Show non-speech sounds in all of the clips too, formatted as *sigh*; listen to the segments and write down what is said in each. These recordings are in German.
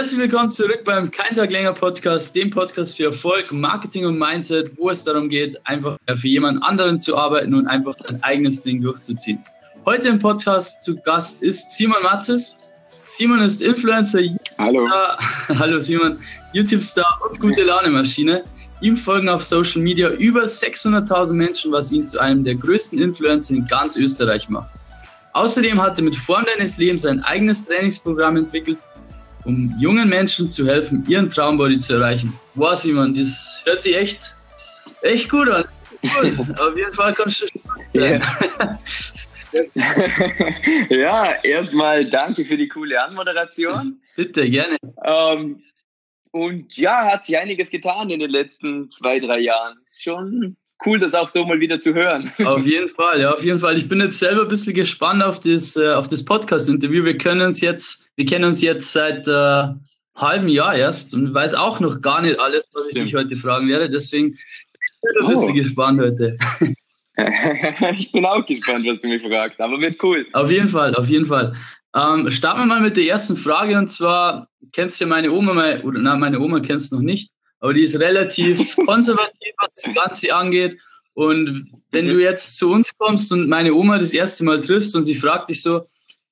Herzlich willkommen zurück beim Kein Tag länger Podcast, dem Podcast für Erfolg, Marketing und Mindset, wo es darum geht, einfach für jemand anderen zu arbeiten und einfach sein eigenes Ding durchzuziehen. Heute im Podcast zu Gast ist Simon Matzes. Simon ist Influencer. Hallo. *laughs* Hallo Simon, YouTube-Star und gute Laune-Maschine. Ihm folgen auf Social Media über 600.000 Menschen, was ihn zu einem der größten Influencer in ganz Österreich macht. Außerdem hat er mit Form deines Lebens ein eigenes Trainingsprogramm entwickelt, um jungen Menschen zu helfen, ihren Traumbody zu erreichen. Wow, Simon, das hört sich echt, echt gut an. Gut. *laughs* Auf jeden Fall kannst du ja. *laughs* ja, erstmal danke für die coole Anmoderation. Bitte, gerne. Ähm, und ja, hat sich einiges getan in den letzten zwei, drei Jahren. Ist schon cool, das auch so mal wieder zu hören. *laughs* Auf jeden Fall, ja, auf jeden Fall. Ich bin jetzt selber ein bisschen gespannt auf das, äh, auf das Podcast-Interview. Wir können uns jetzt, wir kennen uns jetzt seit äh, halbem Jahr erst und weiß auch noch gar nicht alles, was ich Stimmt. dich heute fragen werde. Deswegen bin ich ein bisschen oh. gespannt heute. *laughs* *laughs* ich bin auch gespannt, was du mich fragst, aber wird cool. Auf jeden Fall, auf jeden Fall. Ähm, starten wir mal mit der ersten Frage und zwar, kennst du meine Oma, oder nein, meine Oma kennst du noch nicht, aber die ist relativ *laughs* konservativ, was das Ganze angeht. Und wenn mhm. du jetzt zu uns kommst und meine Oma das erste Mal triffst und sie fragt dich so,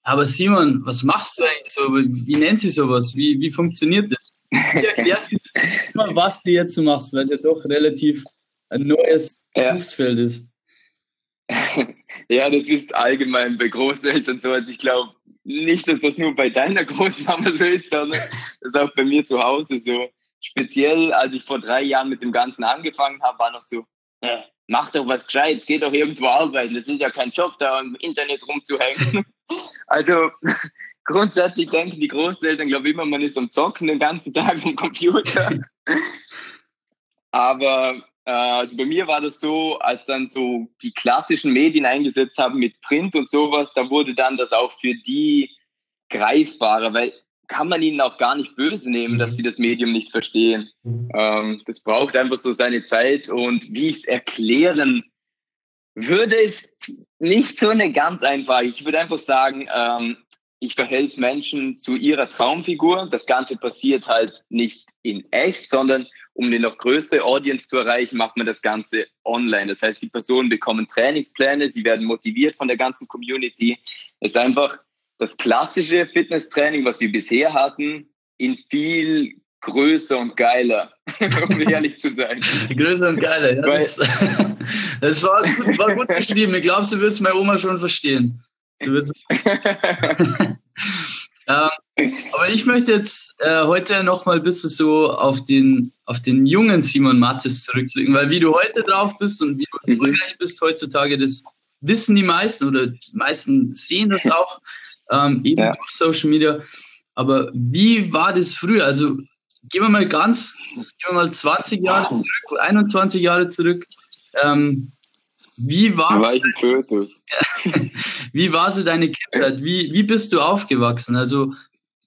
aber Simon, was machst du eigentlich so? Wie nennt sie sowas? Wie, wie funktioniert das? Wie erklärst du mal, was du jetzt so machst, weil es ja doch relativ ein neues ja. Berufsfeld ist. *laughs* Ja, das ist allgemein bei Großeltern so. Also ich glaube nicht, dass das nur bei deiner Großmama so ist, sondern das ist auch bei mir zu Hause so speziell als ich vor drei Jahren mit dem Ganzen angefangen habe, war noch so, äh, mach doch was Gescheites, geh doch irgendwo arbeiten. Das ist ja kein Job, da im Internet rumzuhängen. *laughs* also *laughs* grundsätzlich denken die Großeltern, glaube ich, immer, man ist am Zocken den ganzen Tag am Computer. Aber äh, also bei mir war das so, als dann so die klassischen Medien eingesetzt haben mit Print und sowas, da wurde dann das auch für die greifbarer, weil kann man ihnen auch gar nicht böse nehmen, dass mhm. sie das Medium nicht verstehen. Mhm. Ähm, das braucht einfach so seine Zeit und wie ich es erklären würde, ist nicht so eine ganz einfache. Ich würde einfach sagen, ähm, ich verhelfe Menschen zu ihrer Traumfigur. Das Ganze passiert halt nicht in echt, sondern um eine noch größere Audience zu erreichen, macht man das Ganze online. Das heißt, die Personen bekommen Trainingspläne, sie werden motiviert von der ganzen Community. Es ist einfach das klassische Fitnesstraining, was wir bisher hatten, in viel größer und geiler, *laughs* um *laughs* ehrlich zu sein. größer und geiler, ja. Das, *laughs* das war, gut, war gut beschrieben. Ich glaube, sie wird es meine Oma schon verstehen. Sie wird's ähm, aber ich möchte jetzt äh, heute noch mal ein bisschen so auf den, auf den jungen Simon Mattes zurückblicken, weil wie du heute drauf bist und wie du mhm. erfolgreich bist heutzutage, das wissen die meisten oder die meisten sehen das auch ähm, eben ja. durch Social Media. Aber wie war das früher? Also gehen wir mal ganz, gehen wir mal 20 Jahre zurück, 21 Jahre zurück. Ähm, wie war, war *laughs* wie war so deine Kindheit? Wie, wie bist du aufgewachsen? Also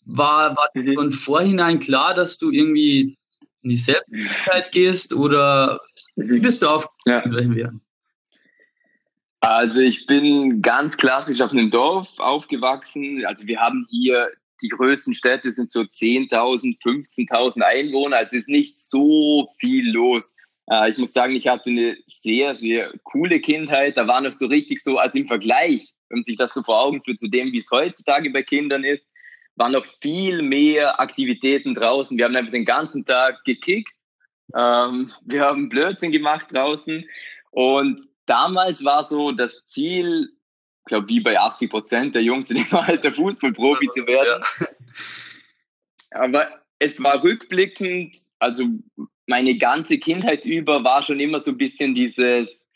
war, war mhm. von vorhinein klar, dass du irgendwie in die Selbstständigkeit gehst oder wie bist du aufgewachsen? Ja. Also ich bin ganz klassisch auf einem Dorf aufgewachsen. Also wir haben hier die größten Städte sind so 10.000, 15.000 Einwohner. Also ist nicht so viel los. Äh, ich muss sagen, ich hatte eine sehr, sehr coole Kindheit. Da war noch so richtig so, also im Vergleich, wenn man sich das so vor Augen führt zu dem, wie es heutzutage bei Kindern ist, waren noch viel mehr Aktivitäten draußen. Wir haben einfach den ganzen Tag gekickt. Ähm, wir haben Blödsinn gemacht draußen. Und damals war so das Ziel, ich glaube, wie bei 80 Prozent der Jungs in dem *laughs* Alter Fußballprofi zu werden. Ja. Aber es war rückblickend, also meine ganze Kindheit über war schon immer so ein bisschen dieses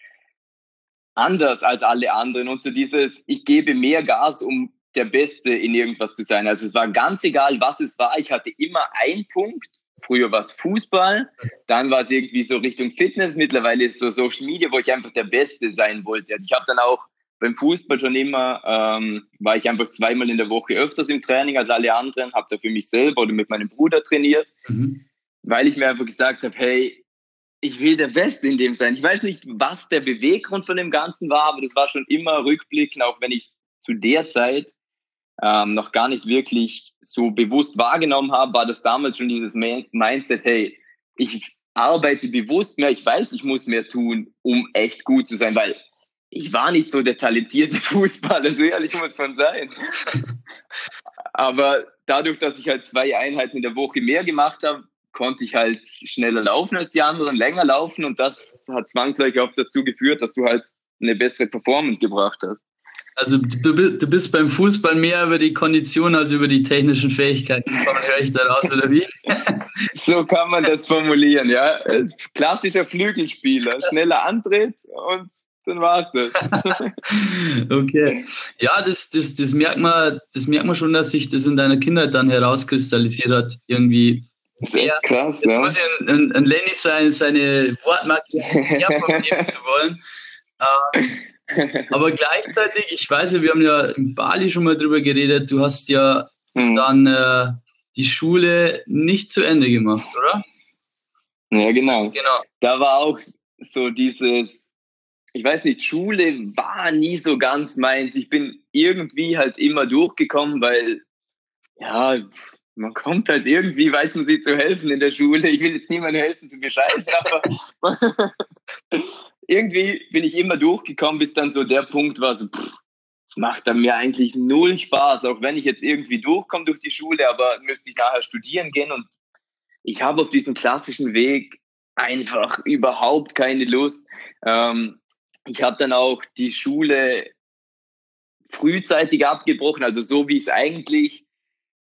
anders als alle anderen und so dieses, ich gebe mehr Gas, um der Beste in irgendwas zu sein. Also es war ganz egal, was es war. Ich hatte immer einen Punkt Früher war es Fußball, dann war es irgendwie so Richtung Fitness, mittlerweile ist es so Social Media, wo ich einfach der Beste sein wollte. Also ich habe dann auch beim Fußball schon immer, ähm, war ich einfach zweimal in der Woche öfters im Training als alle anderen, habe da für mich selber oder mit meinem Bruder trainiert, mhm. weil ich mir einfach gesagt habe, hey, ich will der Beste in dem sein. Ich weiß nicht, was der Beweggrund von dem Ganzen war, aber das war schon immer rückblickend, auch wenn ich zu der Zeit ähm, noch gar nicht wirklich so bewusst wahrgenommen habe, war das damals schon dieses Mindset, hey, ich arbeite bewusst mehr, ich weiß, ich muss mehr tun, um echt gut zu sein, weil ich war nicht so der talentierte *laughs* Fußballer, so ehrlich muss man sein. *laughs* Aber dadurch, dass ich halt zwei Einheiten in der Woche mehr gemacht habe, konnte ich halt schneller laufen als die anderen, länger laufen und das hat zwangsläufig auch dazu geführt, dass du halt eine bessere Performance gebracht hast. Also du, du bist beim Fußball mehr über die Kondition als über die technischen Fähigkeiten. Höre ich daraus, oder wie? *laughs* so kann man das formulieren, ja. Klassischer Flügelspieler, schneller Antritt und dann war es das. *laughs* okay. Ja, das, das, das, merkt man, das merkt man schon, dass sich das in deiner Kindheit dann herauskristallisiert hat. Irgendwie. Das ist echt krass, Jetzt ja. muss ich ein, ein Lenny sein, seine Wortmarke *laughs* hervornehmen zu wollen. Ähm, aber gleichzeitig, ich weiß ja, wir haben ja in Bali schon mal drüber geredet, du hast ja mhm. dann äh, die Schule nicht zu Ende gemacht, oder? Ja, genau. Genau. Da war auch so dieses, ich weiß nicht, Schule war nie so ganz meins. Ich bin irgendwie halt immer durchgekommen, weil, ja, man kommt halt irgendwie, weiß man sich zu helfen in der Schule. Ich will jetzt niemandem helfen zu bescheißen, aber *laughs* *laughs* irgendwie bin ich immer durchgekommen, bis dann so der Punkt war, so, pff, macht dann mir eigentlich null Spaß, auch wenn ich jetzt irgendwie durchkomme durch die Schule, aber müsste ich nachher studieren gehen und ich habe auf diesem klassischen Weg einfach überhaupt keine Lust. Ähm, ich habe dann auch die Schule frühzeitig abgebrochen, also so wie es eigentlich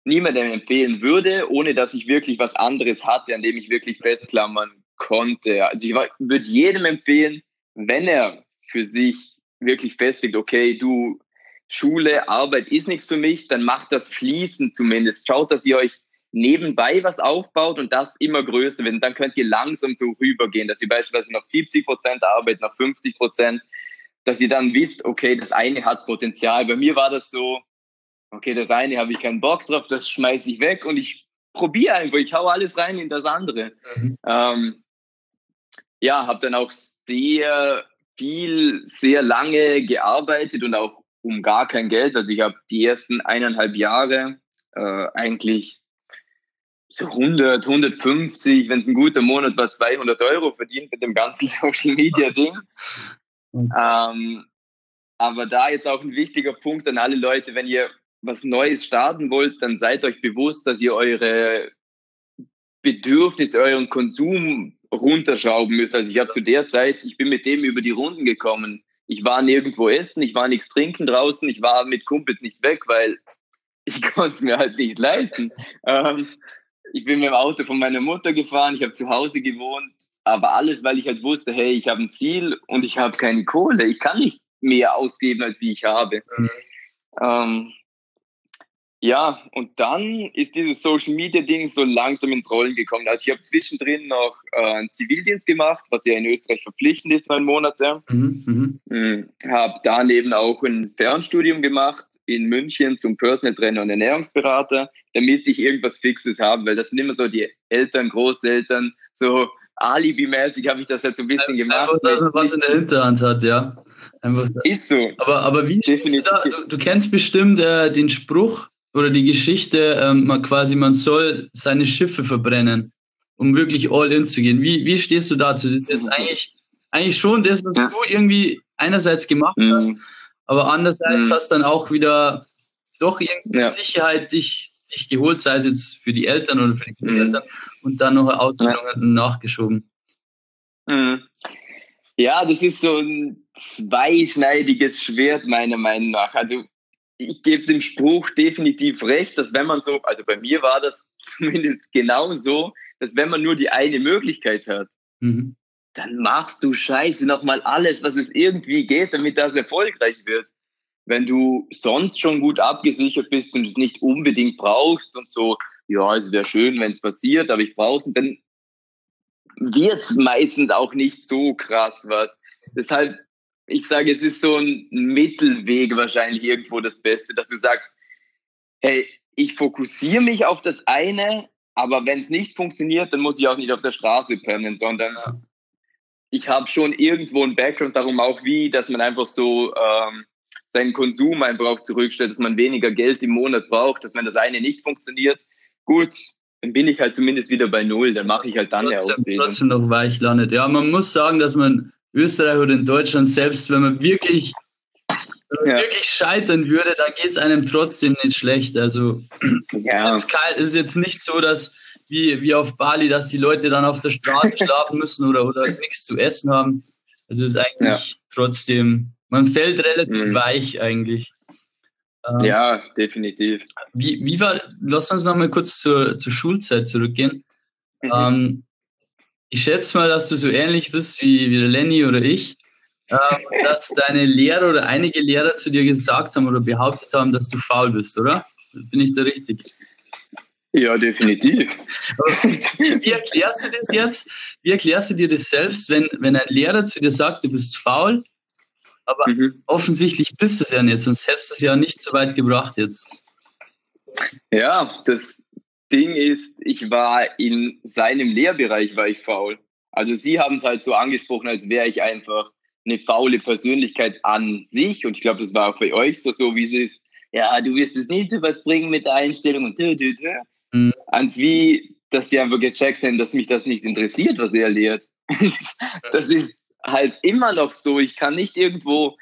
niemandem empfehlen würde, ohne dass ich wirklich was anderes hatte, an dem ich wirklich festklammern konnte. Also ich würde jedem empfehlen, wenn er für sich wirklich festlegt, okay, du, Schule, Arbeit ist nichts für mich, dann macht das fließend zumindest. Schaut, dass ihr euch nebenbei was aufbaut und das immer größer wird. Dann könnt ihr langsam so rübergehen, dass ihr beispielsweise noch 70 Prozent arbeitet, noch 50 Prozent, dass ihr dann wisst, okay, das eine hat Potenzial. Bei mir war das so, okay, das eine habe ich keinen Bock drauf, das schmeiße ich weg und ich probiere einfach, ich hau alles rein in das andere. Mhm. Ähm, ja, habe dann auch sehr viel, sehr lange gearbeitet und auch um gar kein Geld. Also ich habe die ersten eineinhalb Jahre äh, eigentlich so 100, 150, wenn es ein guter Monat war, 200 Euro verdient mit dem ganzen *laughs* Social Media Ding. Ähm, aber da jetzt auch ein wichtiger Punkt an alle Leute, wenn ihr was Neues starten wollt, dann seid euch bewusst, dass ihr eure Bedürfnisse, euren Konsum runterschrauben müsst. Also ich habe zu der Zeit, ich bin mit dem über die Runden gekommen. Ich war nirgendwo essen, ich war nichts trinken draußen, ich war mit Kumpels nicht weg, weil ich *laughs* konnte es mir halt nicht leisten. Ähm, ich bin mit dem Auto von meiner Mutter gefahren, ich habe zu Hause gewohnt, aber alles, weil ich halt wusste, hey, ich habe ein Ziel und ich habe keine Kohle. Ich kann nicht mehr ausgeben, als wie ich habe. Mhm. Ähm, ja, und dann ist dieses Social Media Ding so langsam ins Rollen gekommen. Also ich habe zwischendrin noch äh, einen Zivildienst gemacht, was ja in Österreich verpflichtend ist, neun Monate. Mhm, mhm. Hm, habe daneben auch ein Fernstudium gemacht in München zum Personal Trainer und Ernährungsberater, damit ich irgendwas Fixes habe, weil das sind immer so die Eltern, Großeltern, so Alibi-mäßig habe ich das halt so ein bisschen gemacht. Einfach, dass man was in der Hinterhand hat, ja. Einfach, ist so. Aber, aber wie du da? Du, du kennst bestimmt äh, den Spruch, oder die Geschichte, ähm, man quasi, man soll seine Schiffe verbrennen, um wirklich all in zu gehen. Wie, wie stehst du dazu? Das ist jetzt eigentlich, eigentlich schon das, was ja. du irgendwie einerseits gemacht mhm. hast, aber andererseits mhm. hast dann auch wieder doch irgendwie ja. Sicherheit dich, dich geholt, sei es jetzt für die Eltern oder für die mhm. Eltern und dann noch eine Ausbildung ja. nachgeschoben. Mhm. Ja, das ist so ein zweischneidiges Schwert meiner Meinung nach. Also ich gebe dem Spruch definitiv recht, dass wenn man so, also bei mir war das *laughs* zumindest genau so, dass wenn man nur die eine Möglichkeit hat, mhm. dann machst du scheiße nochmal alles, was es irgendwie geht, damit das erfolgreich wird. Wenn du sonst schon gut abgesichert bist und es nicht unbedingt brauchst und so, ja, es wäre schön, wenn es passiert, aber ich brauche es, dann wird es meistens auch nicht so krass was. Deshalb ich sage, es ist so ein Mittelweg wahrscheinlich irgendwo das Beste, dass du sagst, hey, ich fokussiere mich auf das eine, aber wenn es nicht funktioniert, dann muss ich auch nicht auf der Straße pennen, sondern ja. ich habe schon irgendwo einen Background, darum auch wie, dass man einfach so ähm, seinen Konsum einfach zurückstellt, dass man weniger Geld im Monat braucht, dass wenn das eine nicht funktioniert, gut, dann bin ich halt zumindest wieder bei Null, dann mache ich halt dann trotzdem, eine Ausbildung. Trotzdem noch weich landet. Ja, man muss sagen, dass man Österreich oder in Deutschland, selbst wenn man wirklich, wenn man Ja. wirklich scheitern würde, dann geht es einem trotzdem nicht schlecht. Also *clears throat* Ja, es ist jetzt nicht so, dass wie, wie auf Bali, dass die Leute dann auf der Straße *laughs* schlafen müssen oder, oder nichts zu essen haben. Also es ist eigentlich trotzdem, man fällt relativ Mhm. weich eigentlich. Ähm, ja, definitiv. Wie, wie war, lass uns noch mal kurz zur, zur Schulzeit zurückgehen. Mhm. Ähm, ich schätze mal, dass du so ähnlich bist wie, wie der Lenny oder ich, ähm, dass deine Lehrer oder einige Lehrer zu dir gesagt haben oder behauptet haben, dass du faul bist, oder? Bin ich da richtig? Ja, definitiv. Wie erklärst du das jetzt? Wie erklärst du dir das selbst, wenn, wenn ein Lehrer zu dir sagt, du bist faul, aber Mhm. offensichtlich bist du es ja nicht, sonst hättest du es ja nicht so weit gebracht jetzt. Ja, das Ding ist, ich war in seinem Lehrbereich war ich faul. Also sie haben es halt so angesprochen, als wäre ich einfach eine faule Persönlichkeit an sich. Und ich glaube, das war auch bei euch so, so wie es ist. Ja, du wirst es nicht was bringen mit der Einstellung und tü. Mhm. Ans wie, dass sie einfach gecheckt haben, dass mich das nicht interessiert, was er lehrt. *laughs* das ist halt immer noch so. Ich kann nicht irgendwo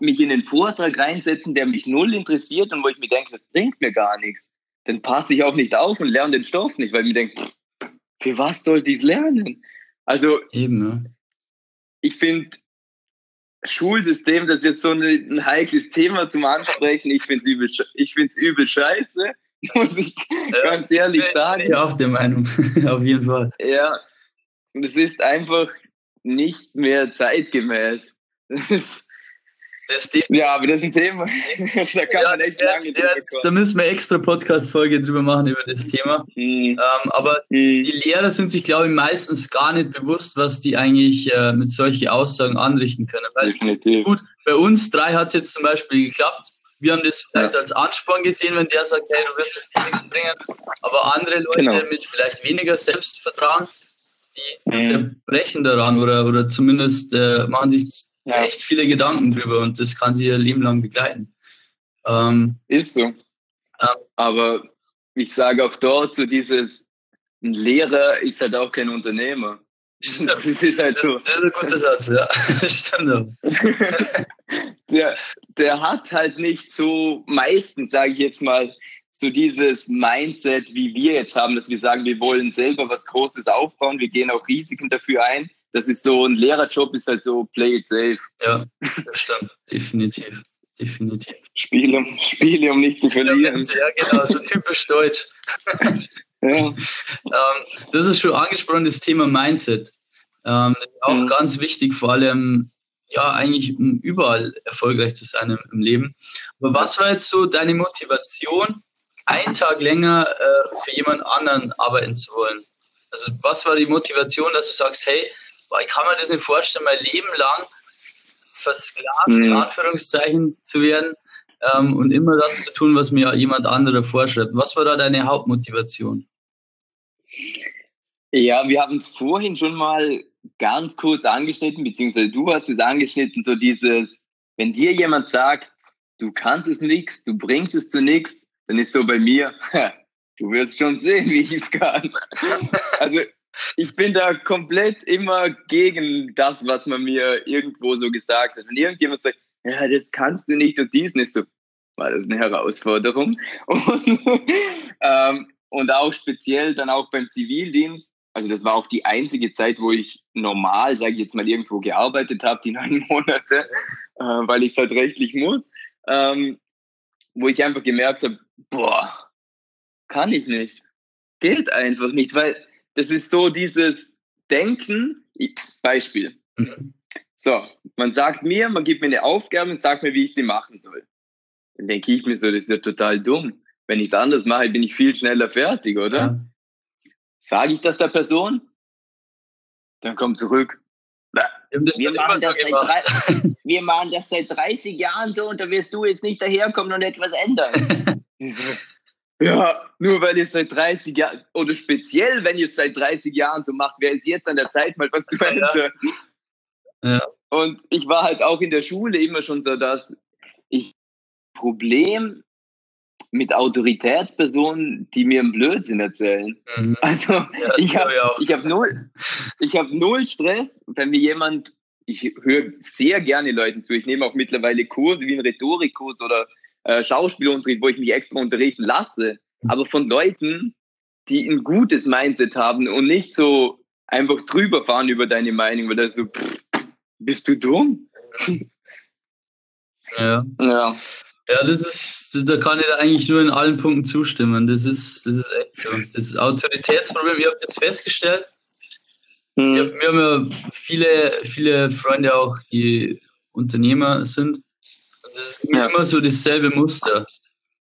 mich in den Vortrag reinsetzen, der mich null interessiert und wo ich mir denke, das bringt mir gar nichts. Dann passe ich auch nicht auf und lerne den Stoff nicht, weil ich mir denke, für was sollte ich es lernen? Also Eben, ja. ich finde, Schulsystem, das ist jetzt so ein, ein heikles Thema zum Ansprechen. Ich finde es übel, sche- ich find's übel scheiße, *laughs* muss ich ganz ehrlich Bin sagen. ich auch der Meinung, *laughs* auf jeden Fall. Ja, und es ist einfach nicht mehr zeitgemäß. *laughs* Das ist, Das ja, aber das ist ein Thema. *laughs* da kann ja, man echt lange jetzt, da müssen wir extra Podcast-Folge drüber machen über das Thema. kommen. Hm, Ähm, aber hm, die Lehrer sind sich, glaube ich, meistens gar nicht bewusst, was die eigentlich äh, mit solchen Aussagen anrichten können. Weil definitiv. gut, bei uns drei hat es jetzt zum Beispiel geklappt. Wir haben das vielleicht Ja. als Ansporn gesehen, wenn der sagt, hey, du wirst es nichts bringen. Aber andere Leute Genau. mit vielleicht weniger Selbstvertrauen, die Mhm. zerbrechen daran oder, oder zumindest äh, machen sich Ja, echt viele Gedanken drüber und das kann sie ihr Leben lang begleiten. Ähm, ist so. Aber ich sage auch dort so dieses, ein Lehrer ist halt auch kein Unternehmer. *laughs* Stimmt. Das ist halt so. das ist ein guter Satz, ja. *laughs* Stimmt *laughs* der, der hat halt nicht so meistens, sage ich jetzt mal, so dieses Mindset, wie wir jetzt haben, dass wir sagen, wir wollen selber was Großes aufbauen, wir gehen auch Risiken dafür ein. Das ist so, ein Lehrerjob ist halt so, play it safe. Ja, das stimmt. Definitiv. Definitiv. Spiele, um, Spiele, um nicht zu verlieren. Ja, genau, so *laughs* typisch deutsch. Ja. Ähm, das ist schon angesprochen, das Thema Mindset. Ähm, das ist auch Mhm. ganz wichtig, vor allem, ja, eigentlich um überall erfolgreich zu sein im, im Leben. Aber was war jetzt so deine Motivation, einen Tag länger äh, für jemand anderen arbeiten zu wollen? Also, was war die Motivation, dass du sagst, hey, boah, ich kann mir das nicht vorstellen, mein Leben lang versklavt, in Mhm. Anführungszeichen, zu werden ähm, und immer das zu tun, was mir jemand anderer vorschreibt. Was war da deine Hauptmotivation? Ja, wir haben es vorhin schon mal ganz kurz angeschnitten, beziehungsweise du hast es angeschnitten, so dieses, wenn dir jemand sagt, du kannst es nix, du bringst es zu nix, dann ist so bei mir, *laughs* du wirst schon sehen, wie ich es kann. *laughs* Also ich bin da komplett immer gegen das, was man mir irgendwo so gesagt hat. Wenn irgendjemand sagt, ja, das kannst du nicht und dies nicht, so war das eine Herausforderung. *laughs* Und, ähm, und auch speziell dann auch beim Zivildienst. Also das war auch die einzige Zeit, wo ich normal, sage ich jetzt mal, irgendwo gearbeitet habe, die *laughs* neun Monate, äh, weil ich es halt rechtlich muss, ähm, wo ich einfach gemerkt habe, boah, kann ich nicht. Geht einfach nicht, weil das ist so dieses Denken, Beispiel. Mhm. So, man sagt mir, man gibt mir eine Aufgabe und sagt mir, wie ich sie machen soll. Dann denke ich mir so, das ist ja total dumm. Wenn ich es anders mache, bin ich viel schneller fertig, oder? Ja. Sage ich das der Person? Dann kommt zurück. Wir machen, so drei, *laughs* wir machen das seit 30 Jahren so und da wirst du jetzt nicht daherkommen und etwas ändern. *laughs* Ja, nur weil ihr seit 30 Jahren, oder speziell, wenn ihr es seit 30 Jahren so macht, wäre es jetzt an der Zeit, mal was zu *laughs* ändern. Ja. Und ich war halt auch in der Schule immer schon so, dass ich Problem mit Autoritätspersonen, die mir einen Blödsinn erzählen. Mhm. Also ja, ich habe ich hab null, hab null Stress, wenn mir jemand, ich höre sehr gerne Leuten zu, ich nehme auch mittlerweile Kurse wie einen Rhetorikkurs oder äh, Schauspielunterricht, wo ich mich extra unterrichten lasse, aber von Leuten, die ein gutes Mindset haben und nicht so einfach drüber fahren über deine Meinung, weil das so, pff, bist du dumm? *laughs* Ja. ja. Ja, das ist, da kann ich eigentlich nur in allen Punkten zustimmen. Das ist, das ist echt so. Das Autoritätsproblem, ich habe das festgestellt. Mhm. Wir, wir haben ja viele, viele Freunde auch, die Unternehmer sind. Das ist ja. immer so dasselbe Muster.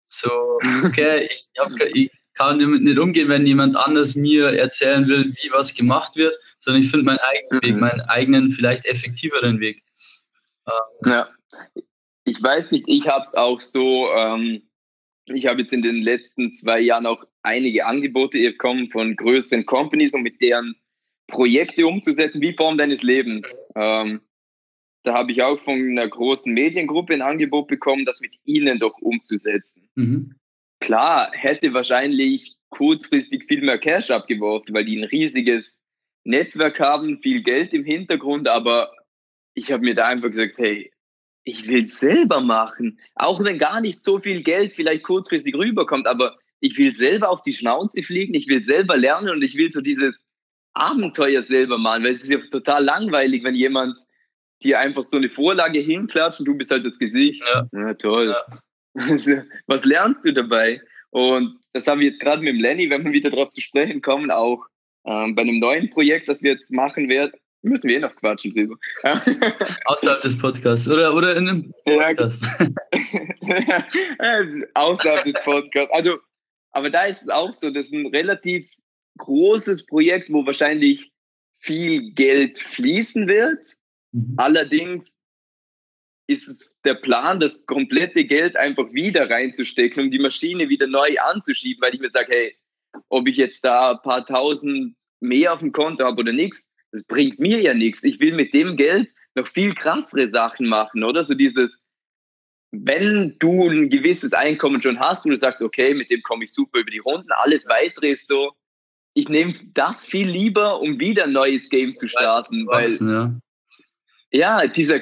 So, okay, *laughs* ich, hab, ich kann damit nicht umgehen, wenn jemand anders mir erzählen will, wie was gemacht wird, sondern ich finde meinen eigenen mhm. Weg, meinen eigenen, vielleicht effektiveren Weg. Ähm, ja ich weiß nicht, ich habe es auch so, ähm, ich habe jetzt in den letzten zwei Jahren auch einige Angebote bekommen von größeren Companies, um mit deren Projekte umzusetzen, wie Form deines Lebens. Ähm, da habe ich auch von einer großen Mediengruppe ein Angebot bekommen, das mit ihnen doch umzusetzen. Mhm. Klar, hätte wahrscheinlich kurzfristig viel mehr Cash abgeworfen, weil die ein riesiges Netzwerk haben, viel Geld im Hintergrund, aber ich habe mir da einfach gesagt, hey, ich will selber machen. Auch wenn gar nicht so viel Geld vielleicht kurzfristig rüberkommt, aber ich will selber auf die Schnauze fliegen, ich will selber lernen und ich will so dieses Abenteuer selber machen, weil es ist ja total langweilig, wenn jemand dir einfach so eine Vorlage hinklatscht und du bist halt das Gesicht. Ja, ja toll. Ja. Also, was lernst du dabei? Und das haben wir jetzt gerade mit dem Lenny, wenn wir wieder darauf zu sprechen kommen, auch ähm, bei einem neuen Projekt, das wir jetzt machen werden, Müssen wir eh noch quatschen drüber. *laughs* Außerhalb des Podcasts oder, oder in einem Podcast. *laughs* Ja, außerhalb des Podcasts. Also, aber da ist es auch so, das ist ein relativ großes Projekt, wo wahrscheinlich viel Geld fließen wird. Mhm. Allerdings ist es der Plan, das komplette Geld einfach wieder reinzustecken, um die Maschine wieder neu anzuschieben, weil ich mir sage, hey, ob ich jetzt da ein paar tausend mehr auf dem Konto habe oder nichts, das bringt mir ja nichts. Ich will mit dem Geld noch viel krassere Sachen machen, oder? So dieses, wenn du ein gewisses Einkommen schon hast und du sagst, okay, mit dem komme ich super über die Runden, alles weitere ist so, ich nehme das viel lieber, um wieder ein neues Game zu starten, weil, ja. Ja, dieser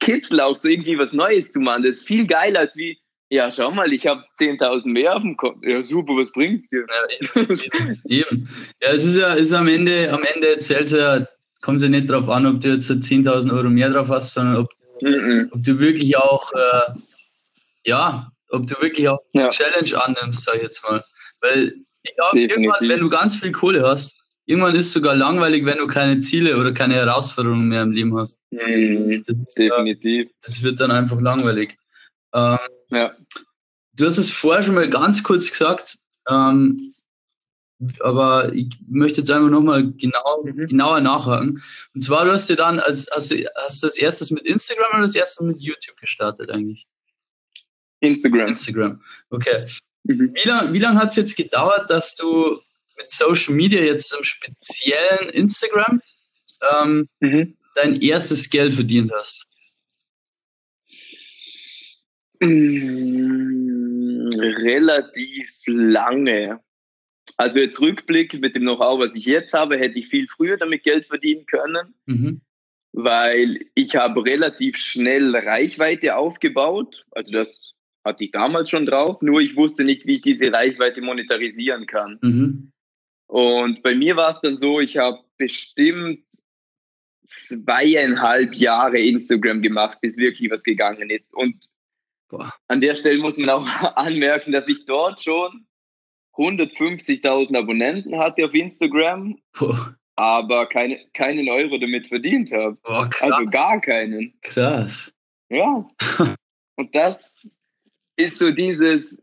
Kitzel auch so irgendwie was Neues zu machen, das ist viel geiler als wie, ja, schau mal, ich habe 10.000 mehr auf dem Konto. Ja, super, was bringt's dir? Ja, eben, eben. Ja, es ist ja ist am Ende, am Ende zählt ja, kommt ja nicht darauf an, ob du jetzt 10.000 Euro mehr drauf hast, sondern ob, mhm. ob du wirklich auch, äh, ja, ob du wirklich auch ja. Challenge annimmst, sag ich jetzt mal. Weil ich glaube, irgendwann, wenn du ganz viel Kohle hast, irgendwann ist es sogar langweilig, wenn du keine Ziele oder keine Herausforderungen mehr im Leben hast. Mhm. Das ist, Definitiv. das wird dann einfach langweilig. Ähm, ja. Du hast es vorher schon mal ganz kurz gesagt, ähm, aber ich möchte jetzt einfach nochmal genau, mhm. genauer nachhaken. Und zwar, du hast dir dann, als, hast, du, hast du als erstes mit Instagram oder als erstes mit YouTube gestartet eigentlich? Instagram. Instagram, okay. Mhm. Wie lange wie lang hat es jetzt gedauert, dass du mit Social Media jetzt im speziellen Instagram ähm, mhm. dein erstes Geld verdient hast? Mm, relativ lange. Also jetzt Rückblick mit dem Know-how, was ich jetzt habe, hätte ich viel früher damit Geld verdienen können, mhm. weil ich habe relativ schnell Reichweite aufgebaut. Also das hatte ich damals schon drauf, nur ich wusste nicht, wie ich diese Reichweite monetarisieren kann. Mhm. Und bei mir war es dann so, ich habe bestimmt zweieinhalb Jahre Instagram gemacht, bis wirklich was gegangen ist. Und Boah. An der Stelle muss man auch *laughs* anmerken, dass ich dort schon 150.000 Abonnenten hatte auf Instagram, Boah. aber keine, keinen Euro damit verdient habe. Boah, also gar keinen. Krass. Ja. *laughs* Und das ist so dieses,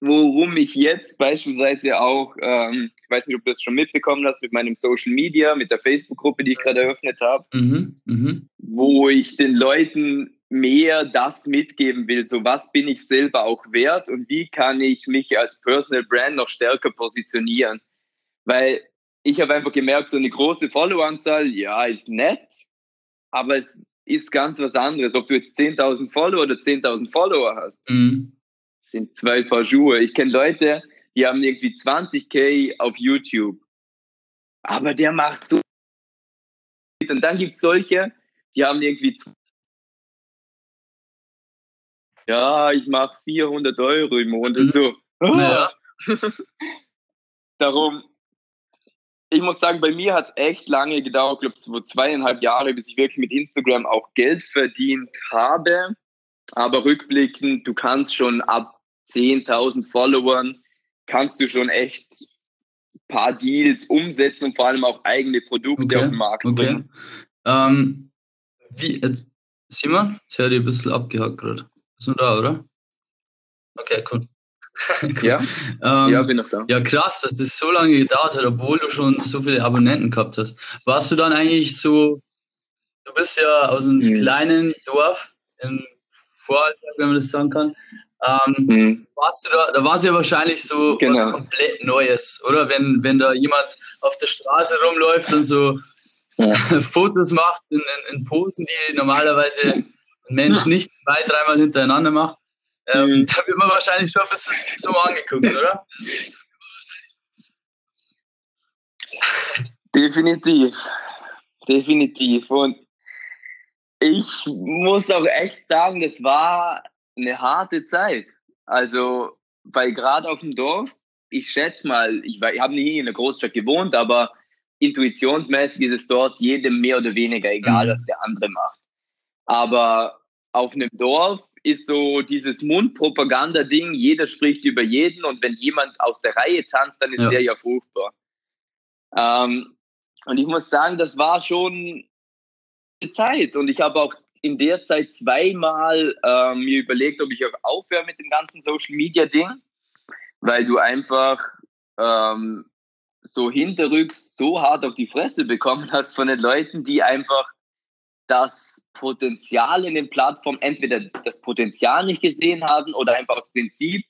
worum ich jetzt beispielsweise auch, ähm, ich weiß nicht, ob du das schon mitbekommen hast, mit meinem Social Media, mit der Facebook-Gruppe, die ich gerade eröffnet habe, mhm, mh. wo ich den Leuten mehr das mitgeben will. So was bin ich selber auch wert und wie kann ich mich als Personal Brand noch stärker positionieren? Weil ich habe einfach gemerkt, so eine große Followeranzahl, ja, ist nett, aber es ist ganz was anderes. Ob du jetzt 10.000 Follower oder 10.000 Follower hast, mhm. Sind zwei Paar Schuhe. Ich kenne Leute, die haben irgendwie 20k auf YouTube. Aber der macht so. Und dann gibt es solche, die haben irgendwie. Ja, ich mache 400 Euro im Monat. Mhm. So. Ja. *laughs* Darum, ich muss sagen, bei mir hat es echt lange gedauert, glaube so zweieinhalb Jahre, bis ich wirklich mit Instagram auch Geld verdient habe. Aber rückblickend, du kannst schon ab 10.000 Followern, kannst du schon echt ein paar Deals umsetzen und vor allem auch eigene Produkte okay. auf den Markt bringen. Okay. Ähm, wie, äh, Simon, jetzt höre ich ein bisschen abgehackt gerade. Bist du da, oder? Okay, cool. *laughs* Ja, ähm, ja, bin noch da. Ja, krass, dass es so lange gedauert hat, obwohl du schon so viele Abonnenten gehabt hast. Warst du dann eigentlich so, du bist ja aus einem mhm. kleinen Dorf in Vorarlberg, wenn man das sagen kann. Ähm, mhm. warst du da, da war es ja wahrscheinlich so genau. was komplett Neues, oder? Wenn, wenn da jemand auf der Straße rumläuft und so ja. *laughs* Fotos macht in, in, in, Posen, die normalerweise ein Mensch nicht zwei, dreimal hintereinander macht. Ähm, mhm. Da wird man wahrscheinlich schon ein bisschen dumm angeguckt, oder? *laughs* Definitiv. Definitiv. Und ich muss auch echt sagen, das war eine harte Zeit. Also, weil gerade auf dem Dorf, ich schätze mal, ich, ich habe nie in einer Großstadt gewohnt, aber intuitionsmäßig ist es dort jedem mehr oder weniger egal, mhm. was der andere macht. Aber auf einem Dorf ist so dieses Mundpropaganda-Ding, jeder spricht über jeden und wenn jemand aus der Reihe tanzt, dann ist ja. der ja furchtbar. Ähm, und ich muss sagen, das war schon eine Zeit und ich habe auch in der Zeit zweimal äh, mir überlegt, ob ich auch aufhöre mit dem ganzen Social Media Ding, weil du einfach ähm, so hinterrücks so hart auf die Fresse bekommen hast von den Leuten, die einfach das Potenzial in den Plattformen, entweder das Potenzial nicht gesehen haben oder einfach aus Prinzip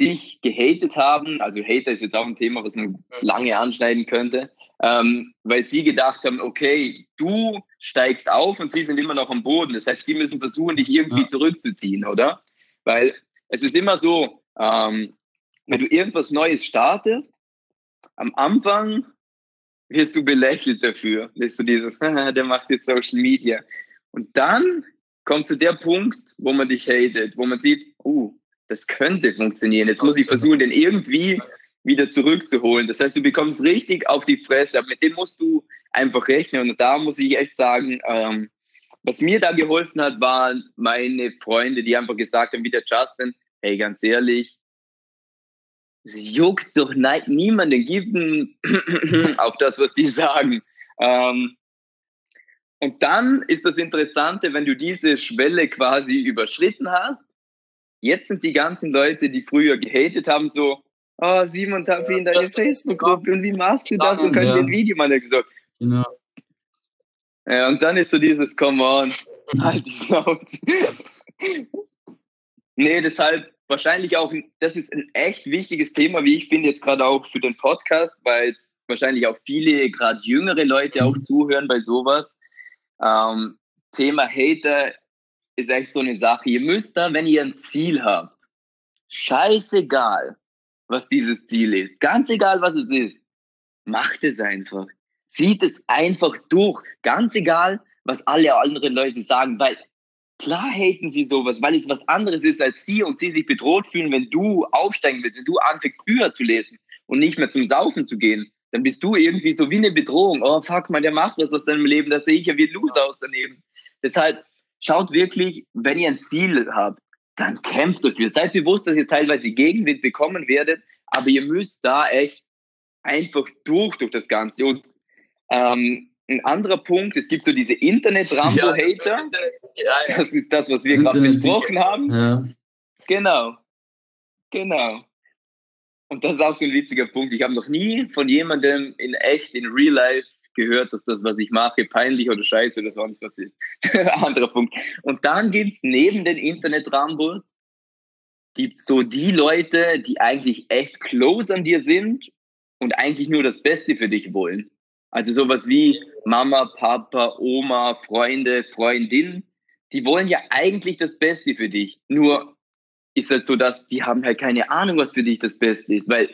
dich gehatet haben. Also Hater ist jetzt auch ein Thema, was man lange anschneiden könnte, ähm, weil sie gedacht haben, okay, du steigst auf und sie sind immer noch am Boden. Das heißt, sie müssen versuchen, dich irgendwie ja. zurückzuziehen, oder? Weil es ist immer so, ähm, wenn du irgendwas Neues startest, am Anfang wirst du belächelt dafür. Wirst du dieses, *laughs* der macht jetzt Social Media. Und dann kommt zu der Punkt, wo man dich hatet, wo man sieht, uh, das könnte funktionieren. Jetzt muss ich versuchen, den irgendwie wieder zurückzuholen. Das heißt, du bekommst richtig auf die Fresse. Aber mit dem musst du einfach rechnen. Und da muss ich echt sagen, ähm, was mir da geholfen hat, waren meine Freunde, die einfach gesagt haben, wie der Justin, hey, ganz ehrlich, es juckt doch niemanden, gibt *clears throat* auf das, was die sagen. Ähm, und dann ist das Interessante, wenn du diese Schwelle quasi überschritten hast. Jetzt sind die ganzen Leute, die früher gehatet haben, so, oh, Simon Taffi in deiner Facebook-Gruppe und wie machst du das? Und können ja. ein Video mal gesagt. Genau. Ja, und dann ist so dieses, come on, *laughs* halt die Schnauze. nee, deshalb wahrscheinlich auch, das ist ein echt wichtiges Thema, wie ich finde, jetzt gerade auch für den Podcast, weil es wahrscheinlich auch viele, gerade jüngere Leute auch mhm. zuhören bei sowas. Ähm, Thema Hater ist echt so eine Sache. Ihr müsst da, wenn ihr ein Ziel habt, scheißegal, was dieses Ziel ist, ganz egal, was es ist, macht es einfach. Zieht es einfach durch. Ganz egal, was alle anderen Leute sagen, weil klar haten sie sowas, weil es was anderes ist als sie und sie sich bedroht fühlen, wenn du aufsteigen willst, wenn du anfängst, Bücher zu lesen und nicht mehr zum Saufen zu gehen dann bist du irgendwie so wie eine Bedrohung. Oh, fuck man, der macht was aus seinem Leben, das sehe ich ja wie ein Loser aus daneben. Deshalb schaut wirklich, wenn ihr ein Ziel habt, dann kämpft dafür. Seid bewusst, dass ihr teilweise Gegenwind bekommen werdet, aber ihr müsst da echt einfach durch, durch das Ganze. Und ähm, ein anderer Punkt, es gibt so diese Internet-Rambo-Hater. Ja, das ist das, was wir gerade besprochen haben. Ja. Genau. Genau. Und das ist auch so ein witziger Punkt. Ich habe noch nie von jemandem in echt, in real life gehört, dass das, was ich mache, peinlich oder scheiße oder sonst was ist. *laughs* Anderer Punkt. Und dann gibt es neben den Internet-Rambos, gibt so die Leute, die eigentlich echt close an dir sind und eigentlich nur das Beste für dich wollen. Also sowas wie Mama, Papa, Oma, Freunde, Freundin, die wollen ja eigentlich das Beste für dich. Nur ist halt so, dass die haben halt keine Ahnung, was für dich das Beste ist, weil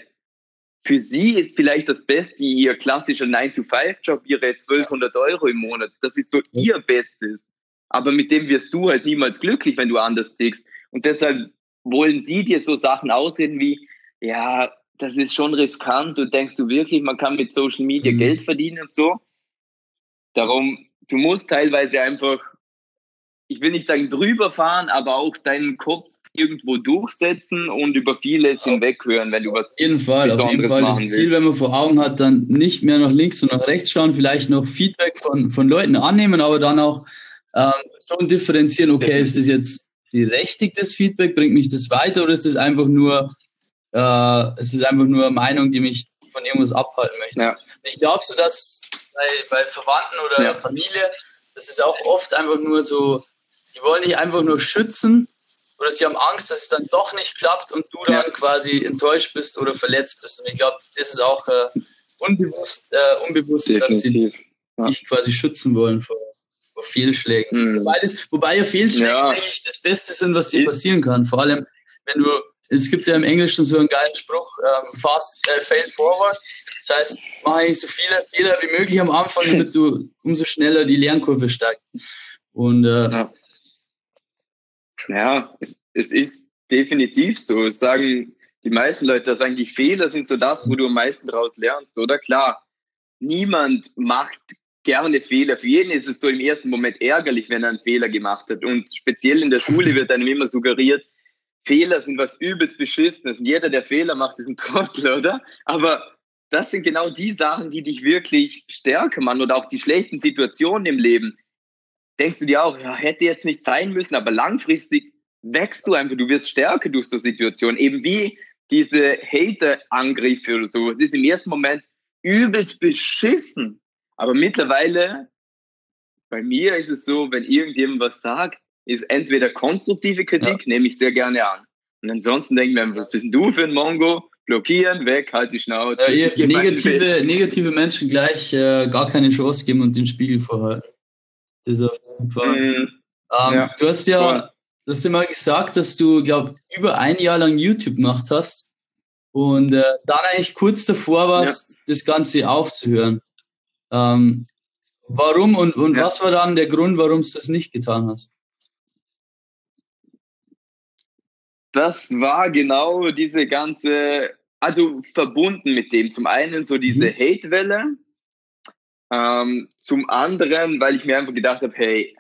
für sie ist vielleicht das Beste ihr klassischer 9-to-5-Job, ihre 1200 Euro im Monat. Das ist so ihr Bestes. Aber mit dem wirst du halt niemals glücklich, wenn du anders tickst. Und deshalb wollen sie dir so Sachen ausreden wie, ja, das ist schon riskant und denkst du wirklich, man kann mit Social Media mhm. Geld verdienen und so. Darum, du musst teilweise einfach, ich will nicht sagen drüber fahren, aber auch deinen Kopf irgendwo durchsetzen und über vieles hinweghören, wenn du was Auf jeden Fall, auf jeden Fall das Ziel, wenn man vor Augen hat, dann nicht mehr nach links und nach rechts schauen, vielleicht noch Feedback von, von Leuten annehmen, aber dann auch ähm, schon differenzieren, okay, ist das jetzt berechtigtes Feedback, bringt mich das weiter oder ist es einfach nur, äh, es ist einfach nur Meinung, die mich von irgendwas abhalten möchte. Ja. Ich glaube so, dass bei, bei Verwandten oder ja. Familie, das ist auch oft einfach nur so, die wollen dich einfach nur schützen oder sie haben Angst, dass es dann doch nicht klappt und du dann quasi enttäuscht bist oder verletzt bist. Und ich glaube, das ist auch äh, unbewusst, äh, unbewusst dass sie ja. dich quasi schützen wollen vor, vor Fehlschlägen. Mhm. Wobei, das, wobei ja Fehlschläge ja. eigentlich das Beste sind, was dir passieren kann. Vor allem, wenn du, es gibt ja im Englischen so einen geilen Spruch, ähm, fast äh, fail forward. Das heißt, mach eigentlich so viele Fehler wie möglich am Anfang, *laughs* damit du umso schneller die Lernkurve steigst. Und äh, ja. Ja, es ist definitiv so. Es sagen die meisten Leute, dass eigentlich Fehler sind so das, wo du am meisten daraus lernst, oder? Klar, niemand macht gerne Fehler. Für jeden ist es so im ersten Moment ärgerlich, wenn er einen Fehler gemacht hat. Und speziell in der Schule wird einem immer suggeriert, Fehler sind was übelst Beschissenes. Und jeder, der Fehler macht, ist ein Trottel, oder? Aber das sind genau die Sachen, die dich wirklich stärken, Mann. Oder auch die schlechten Situationen im Leben denkst du dir auch, ja, hätte jetzt nicht sein müssen, aber langfristig wächst du einfach, du wirst stärker durch so Situationen. Eben wie diese Hater-Angriffe oder so. Es ist im ersten Moment übelst beschissen. Aber mittlerweile, bei mir ist es so, wenn irgendjemand was sagt, ist entweder konstruktive Kritik, ja. nehme ich sehr gerne an. Und ansonsten denke ich mir, was bist denn du für ein Mongo? Blockieren, weg, halt die Schnauze. Ja, negative, negative Menschen gleich äh, gar keine Chance geben und den Spiegel vorhalten. Das auf jeden Fall. Mhm. Ähm, ja. Du hast ja, du hast ja mal gesagt, dass du, glaube über ein Jahr lang YouTube gemacht hast und äh, dann eigentlich kurz davor warst, ja. das Ganze aufzuhören. Ähm, warum und, und ja. was war dann der Grund, warum du das nicht getan hast? Das war genau diese ganze, also verbunden mit dem. Zum einen so diese mhm. Hate-Welle, ähm, zum anderen, weil ich mir einfach gedacht habe, hey,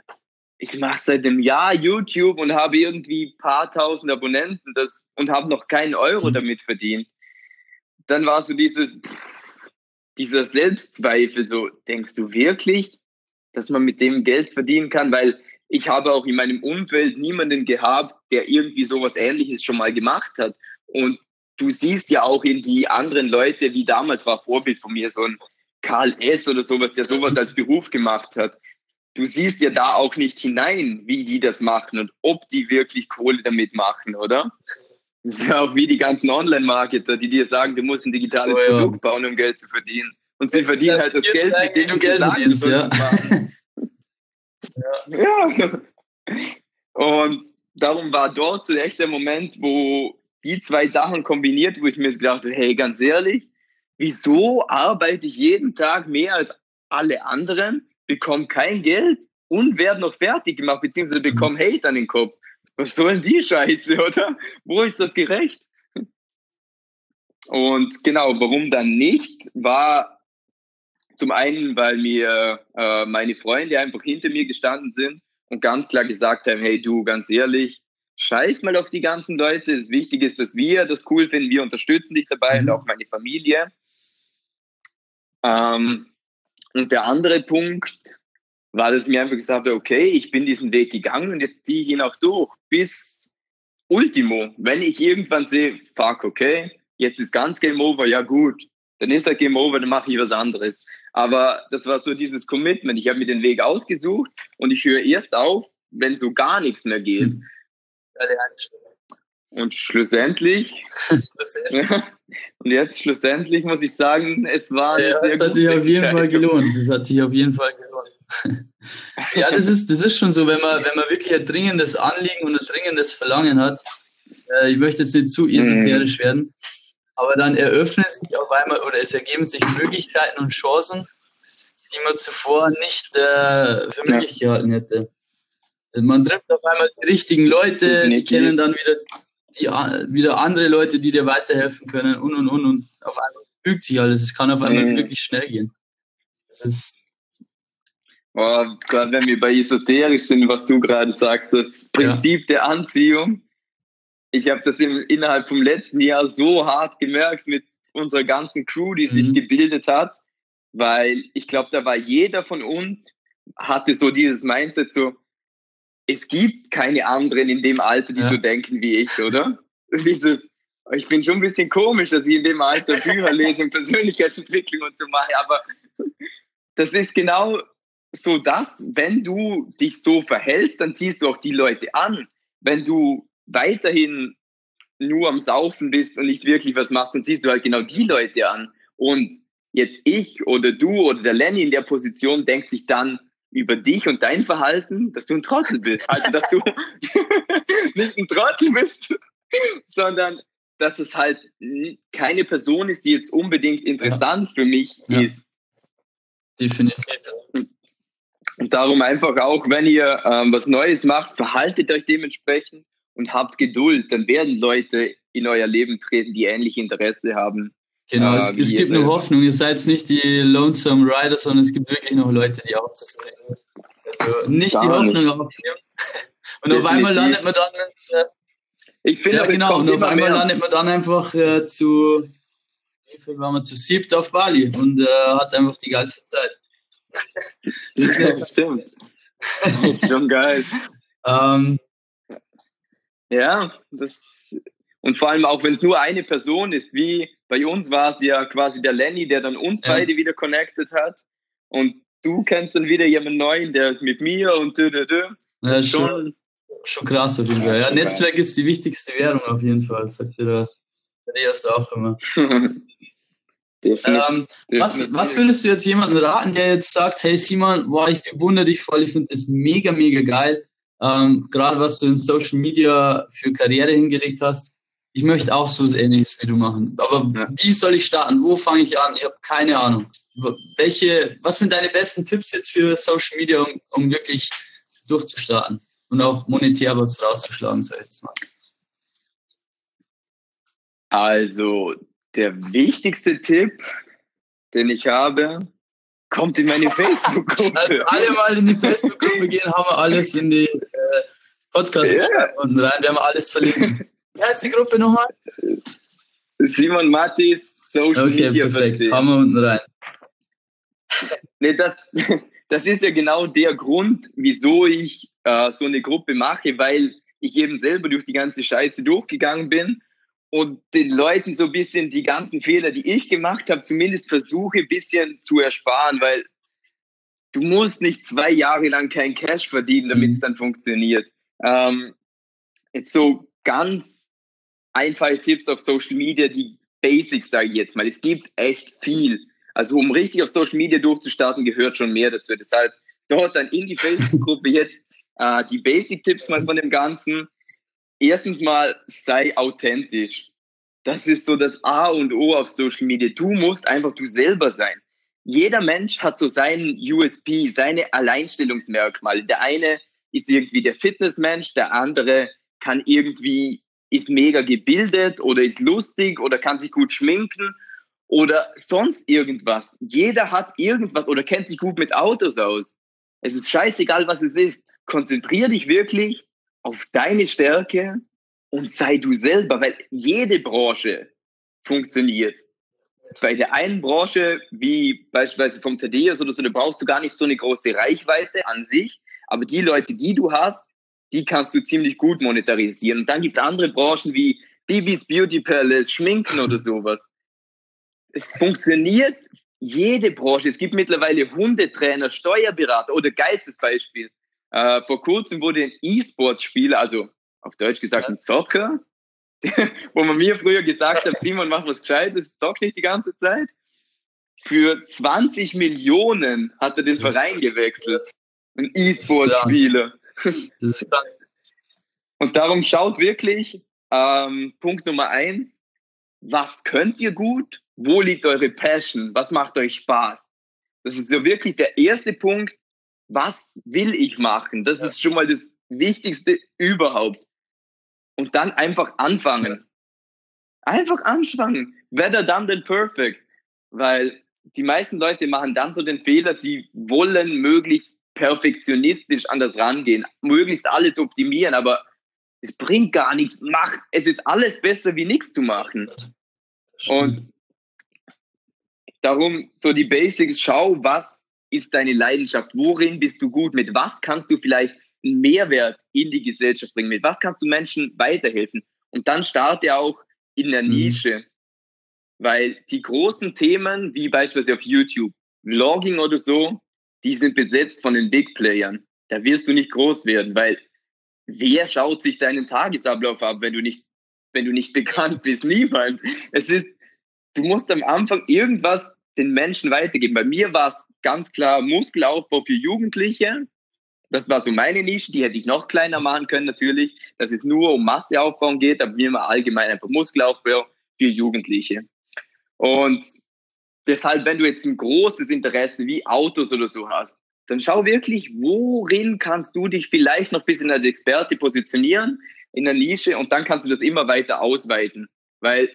ich mache seit einem Jahr YouTube und habe irgendwie ein paar tausend Abonnenten das, und habe noch keinen Euro mhm. damit verdient. Dann war so dieses, dieser Selbstzweifel, so, denkst du wirklich, dass man mit dem Geld verdienen kann? Weil ich habe auch in meinem Umfeld niemanden gehabt, der irgendwie sowas ähnliches schon mal gemacht hat. Und du siehst ja auch in die anderen Leute, wie damals war Vorbild von mir, so ein Karl S. oder sowas, der sowas als Beruf gemacht hat. Du siehst ja da auch nicht hinein, wie die das machen und ob die wirklich Kohle damit machen, oder? Das ist ja auch wie die ganzen Online-Marketer, die dir sagen, du musst ein digitales oh, ja. Produkt bauen, um Geld zu verdienen. Und sie verdienen das halt das Geld, mit dem du Geld verdienst, ja. ja. ja. Und darum war dort so echt der Moment, wo die zwei Sachen kombiniert, wo ich mir gedacht habe, hey, ganz ehrlich, wieso arbeite ich jeden Tag mehr als alle anderen, bekomme kein Geld und werde noch fertig gemacht, beziehungsweise mhm. bekomme Hate an den Kopf. Was sollen die Scheiße, *laughs* oder? Wo ist das gerecht? Und genau, warum dann nicht, war zum einen, weil mir äh, meine Freunde einfach hinter mir gestanden sind und ganz klar gesagt haben, hey du, ganz ehrlich, scheiß mal auf die ganzen Leute. Das Wichtige ist, dass wir das cool finden, wir unterstützen dich dabei mhm. und auch meine Familie. Ähm, und der andere Punkt war, dass ich mir einfach gesagt habe, okay, ich bin diesen Weg gegangen und jetzt ziehe ich ihn auch durch bis Ultimo. Wenn ich irgendwann sehe, fuck, okay, jetzt ist ganz Game Over, ja gut, dann ist das Game Over, dann mache ich was anderes. Aber das war so dieses Commitment. Ich habe mir den Weg ausgesucht und ich höre erst auf, wenn so gar nichts mehr geht. Hm. Und schlussendlich, *laughs* *laughs* und jetzt schlussendlich muss ich sagen, es war. Ja, das hat sich auf jeden Fall gelohnt. Das hat sich auf jeden Fall gelohnt. ja, das ist, das ist schon so, wenn man, wenn man wirklich ein dringendes Anliegen und ein dringendes Verlangen hat. Äh, ich möchte jetzt nicht zu esoterisch mhm. werden, aber dann eröffnen sich auf einmal oder es ergeben sich Möglichkeiten und Chancen, die man zuvor nicht äh, für möglich ja. gehalten hätte. Man trifft auf einmal die richtigen Leute, die kennen dann wieder die, wieder andere Leute, die dir weiterhelfen können und und und und auf einmal fügt sich alles. Es kann auf einmal mhm. wirklich schnell gehen. Das ist oh, gerade wenn wir bei esoterisch sind, was du gerade sagst, das Prinzip ja. der Anziehung. Ich habe das im, innerhalb vom letzten Jahr so hart gemerkt mit unserer ganzen Crew, die sich mhm. gebildet hat, weil ich glaube, da war jeder von uns hatte so dieses Mindset so, es gibt keine anderen in dem Alter, die ja. so denken wie ich, oder? *laughs* Dieses, ich bin schon ein bisschen komisch, dass ich in dem Alter Bücher lese und Persönlichkeitsentwicklung und so mache, aber das ist genau so das, wenn du dich so verhältst, dann ziehst du auch die Leute an. Wenn du weiterhin nur am Saufen bist und nicht wirklich was machst, dann ziehst du halt genau die Leute an. Und jetzt ich oder du oder der Lenny in der Position denkt sich dann, über dich und dein Verhalten, dass du ein Trottel bist. Also, dass du *laughs* nicht ein Trottel bist, sondern dass es halt keine Person ist, die jetzt unbedingt interessant ja. für mich ja. ist. Definitiv. Und darum einfach auch, wenn ihr ähm, was Neues macht, verhaltet euch dementsprechend und habt Geduld. Dann werden Leute in euer Leben treten, die ähnliche Interesse haben Genau, äh, es, es gibt noch Hoffnung. Ihr seid nicht die Lonesome Rider, sondern es gibt wirklich noch Leute, die auch zu sehen Also nicht die Hoffnung aufgeben. Und auf einmal landet man dann. Äh, ich finde, ja, genau, und auf einmal mehr. landet man dann einfach äh, zu, wie viel waren wir, zu siebt auf Bali und äh, hat einfach die ganze Zeit. *laughs* ja, stimmt. Das ist schon geil. ähm, ja, das, und vor allem auch, wenn es nur eine Person ist, wie bei uns war es ja quasi der Lenny, der dann uns ja. beide wieder connected hat. Und du kennst dann wieder jemanden neuen, der ist mit mir und dö, dö, dö. Ja, schon, schon, krass auf jeden Fall. Ja, Netzwerk ist die wichtigste Währung auf jeden Fall, sagt ihr der Elias auch immer. *laughs* ähm, was, was würdest du jetzt jemandem raten, der jetzt sagt, hey Simon, boah, ich bewundere dich voll, ich finde das mega, mega geil. Ähm, Gerade was du in Social Media für Karriere hingelegt hast ich möchte auch so ähnliches wie du machen. Aber ja. wie soll ich starten? Wo fange ich an? Ich habe keine Ahnung. Welche, was sind deine besten Tipps jetzt für Social Media, um, um wirklich durchzustarten und auch monetär was rauszuschlagen, sag ich jetzt mal? Also, der wichtigste Tipp, den ich habe, kommt in meine *laughs* Facebook-Gruppe. Also alle mal in die Facebook-Gruppe gehen, haben wir alles in die äh, Podcast-Beschreibung ja. rein. Wir haben alles verlinkt. Wie heißt die Gruppe nochmal? Simon Mattis, Social okay, Media perfekt. verstehen. Haben wir unten rein. nee, das, *laughs* das ist ja genau der Grund, wieso ich äh, so eine Gruppe mache, weil ich eben selber durch die ganze Scheiße durchgegangen bin und den Leuten so ein bisschen die ganzen Fehler, die ich gemacht habe, zumindest versuche ein bisschen zu ersparen, weil du musst nicht zwei Jahre lang kein Cash verdienen, damit es mhm. dann funktioniert. Ähm, jetzt so ganz einfache Tipps auf Social Media, die Basics, sage ich jetzt mal. Es gibt echt viel. Also um richtig auf Social Media durchzustarten, gehört schon mehr dazu. Deshalb dort dann in die Facebook-Gruppe jetzt *laughs* äh, die Basic-Tipps mal von dem Ganzen. Erstens mal, sei authentisch. Das ist so das A und O auf Social Media. Du musst einfach du selber sein. Jeder Mensch hat so seinen USP, seine Alleinstellungsmerkmale. Der eine ist irgendwie der Fitnessmensch, der andere kann irgendwie ist mega gebildet oder ist lustig oder kann sich gut schminken oder sonst irgendwas. Jeder hat irgendwas oder kennt sich gut mit Autos aus. Es ist scheißegal, was es ist. Konzentrier dich wirklich auf deine Stärke und sei du selber, weil jede Branche funktioniert. Bei der einen Branche, wie beispielsweise vom Thaddeus oder so, da brauchst du gar nicht so eine große Reichweite an sich, aber die Leute, die du hast, die kannst du ziemlich gut monetarisieren. Und dann gibt es andere Branchen wie Bibis Beauty Palace, Schminken oder sowas. Es funktioniert jede Branche. Es gibt mittlerweile Hundetrainer, Steuerberater oder geilstes Beispiel. Äh, vor kurzem wurde ein E-Sports-Spieler, also auf Deutsch gesagt ein Zocker, *laughs* wo man mir früher gesagt hat, Simon, mach was Gescheites, zock nicht die ganze Zeit. Für 20 Millionen hat er den Verein gewechselt. Ein E-Sport-Spieler. *laughs* Und darum schaut wirklich, ähm, Punkt Nummer eins, was könnt ihr gut? Wo liegt eure Passion? Was macht euch Spaß? Das ist so wirklich der erste Punkt. Was will ich machen? Das ja. ist schon mal das Wichtigste überhaupt. Und dann einfach anfangen. Einfach anfangen. Better done than perfect. Weil die meisten Leute machen dann so den Fehler, sie wollen möglichst perfektionistisch an das rangehen, möglichst alles optimieren, aber es bringt gar nichts. Mach, es ist alles besser wie nichts zu machen. Und darum so die Basics, schau, was ist deine Leidenschaft, worin bist du gut, mit was kannst du vielleicht einen Mehrwert in die Gesellschaft bringen, mit was kannst du Menschen weiterhelfen. Und dann starte auch in der mhm. Nische, weil die großen Themen, wie beispielsweise auf YouTube, Vlogging oder so, die sind besetzt von den Big Playern. Da wirst du nicht groß werden, weil wer schaut sich deinen Tagesablauf ab, wenn du nicht, wenn du nicht bekannt bist? Niemand. Es ist, du musst am Anfang irgendwas den Menschen weitergeben. Bei mir war es ganz klar Muskelaufbau für Jugendliche. Das war so meine Nische, die hätte ich noch kleiner machen können natürlich, dass es nur um Masseaufbau geht, aber mir war allgemein einfach Muskelaufbau für Jugendliche. Und deshalb, wenn du jetzt ein großes Interesse wie Autos oder so hast, dann schau wirklich, worin kannst du dich vielleicht noch ein bisschen als Experte positionieren in der Nische und dann kannst du das immer weiter ausweiten, weil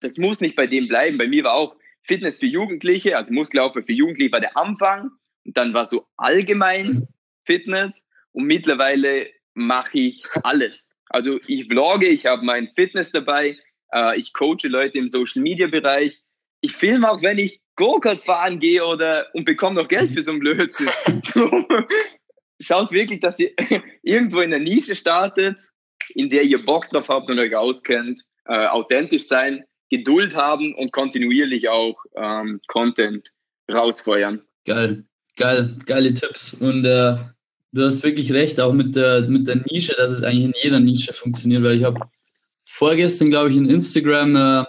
das muss nicht bei dem bleiben. Bei mir war auch Fitness für Jugendliche, also Muskelaufbau für Jugendliche war der Anfang und dann war so allgemein Fitness und mittlerweile mache ich alles. Also ich vlogge, ich habe mein Fitness dabei, äh, ich coache Leute im Social Media Bereich, ich filme auch, wenn ich Go-Kart fahren gehe oder und bekomme noch Geld für so ein Blödsinn. *laughs* Schaut wirklich, dass ihr *laughs* irgendwo in der Nische startet, in der ihr Bock drauf habt und euch auskennt, äh, authentisch sein, Geduld haben und kontinuierlich auch ähm, Content rausfeuern. Geil, geil, geile Tipps. Und äh, du hast wirklich recht, auch mit der, mit der Nische, dass es eigentlich in jeder Nische funktioniert, weil ich habe vorgestern, glaube ich, in Instagram äh,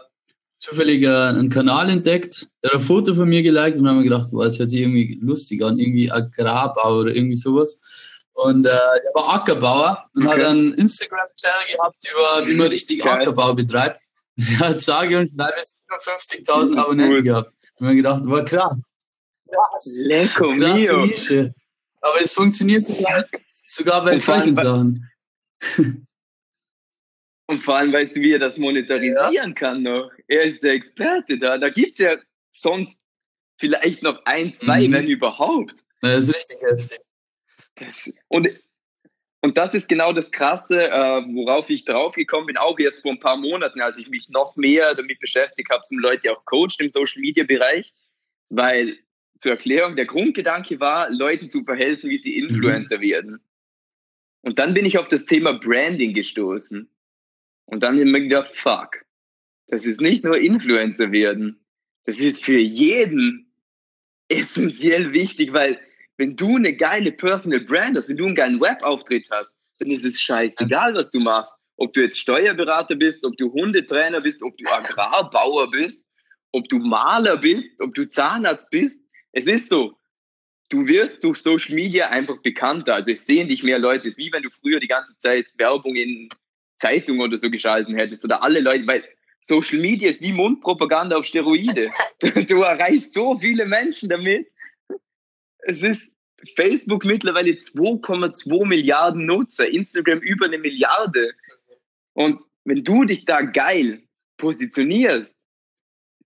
zufällig einen Kanal entdeckt, der ein Foto von mir geliked und haben mir gedacht, boah, das hört sich irgendwie lustig an, irgendwie Agrarbauer oder irgendwie sowas. Und äh, er war Ackerbauer und okay. hat einen Instagram-Channel gehabt über, wie man richtig Geil. Ackerbau betreibt. *laughs* Er hat sage und schreibe 57.000 Abonnenten cool. gehabt. Und mir gedacht, war krass. Krass. Lecco mio. Nische. Aber es funktioniert sogar, sogar bei solchen Sachen. *laughs* Und vor allem weißt du, wie er das monetarisieren ja. kann noch. Er ist der Experte da. Da gibt es ja sonst vielleicht noch ein, zwei, mhm. wenn überhaupt. Das ist richtig heftig. Das, und, und das ist genau das Krasse, äh, worauf ich draufgekommen bin, auch erst vor ein paar Monaten, als ich mich noch mehr damit beschäftigt habe, zum Leute auch coachen im Social Media Bereich. Weil zur Erklärung, der Grundgedanke war, Leuten zu verhelfen, wie sie mhm. Influencer mhm. werden. Und dann bin ich auf das Thema Branding gestoßen. Und dann habe ich mir gedacht, fuck, das ist nicht nur Influencer werden, das ist für jeden essentiell wichtig, weil wenn du eine geile Personal Brand hast, wenn du einen geilen Webauftritt hast, dann ist es scheißegal, was du machst. Ob du jetzt Steuerberater bist, ob du Hundetrainer bist, ob du Agrarbauer bist, ob du Maler bist, ob du Zahnarzt bist. Es ist so, du wirst durch Social Media einfach bekannter. Also es sehen dich mehr Leute. Es ist wie wenn du früher die ganze Zeit Werbung in Zeitung oder so geschalten hättest oder alle Leute, weil Social Media ist wie Mundpropaganda auf Steroide. *laughs* Du erreichst so viele Menschen damit. Es ist Facebook mittlerweile 2,2 Milliarden Nutzer, Instagram über eine Milliarde. Und wenn du dich da geil positionierst,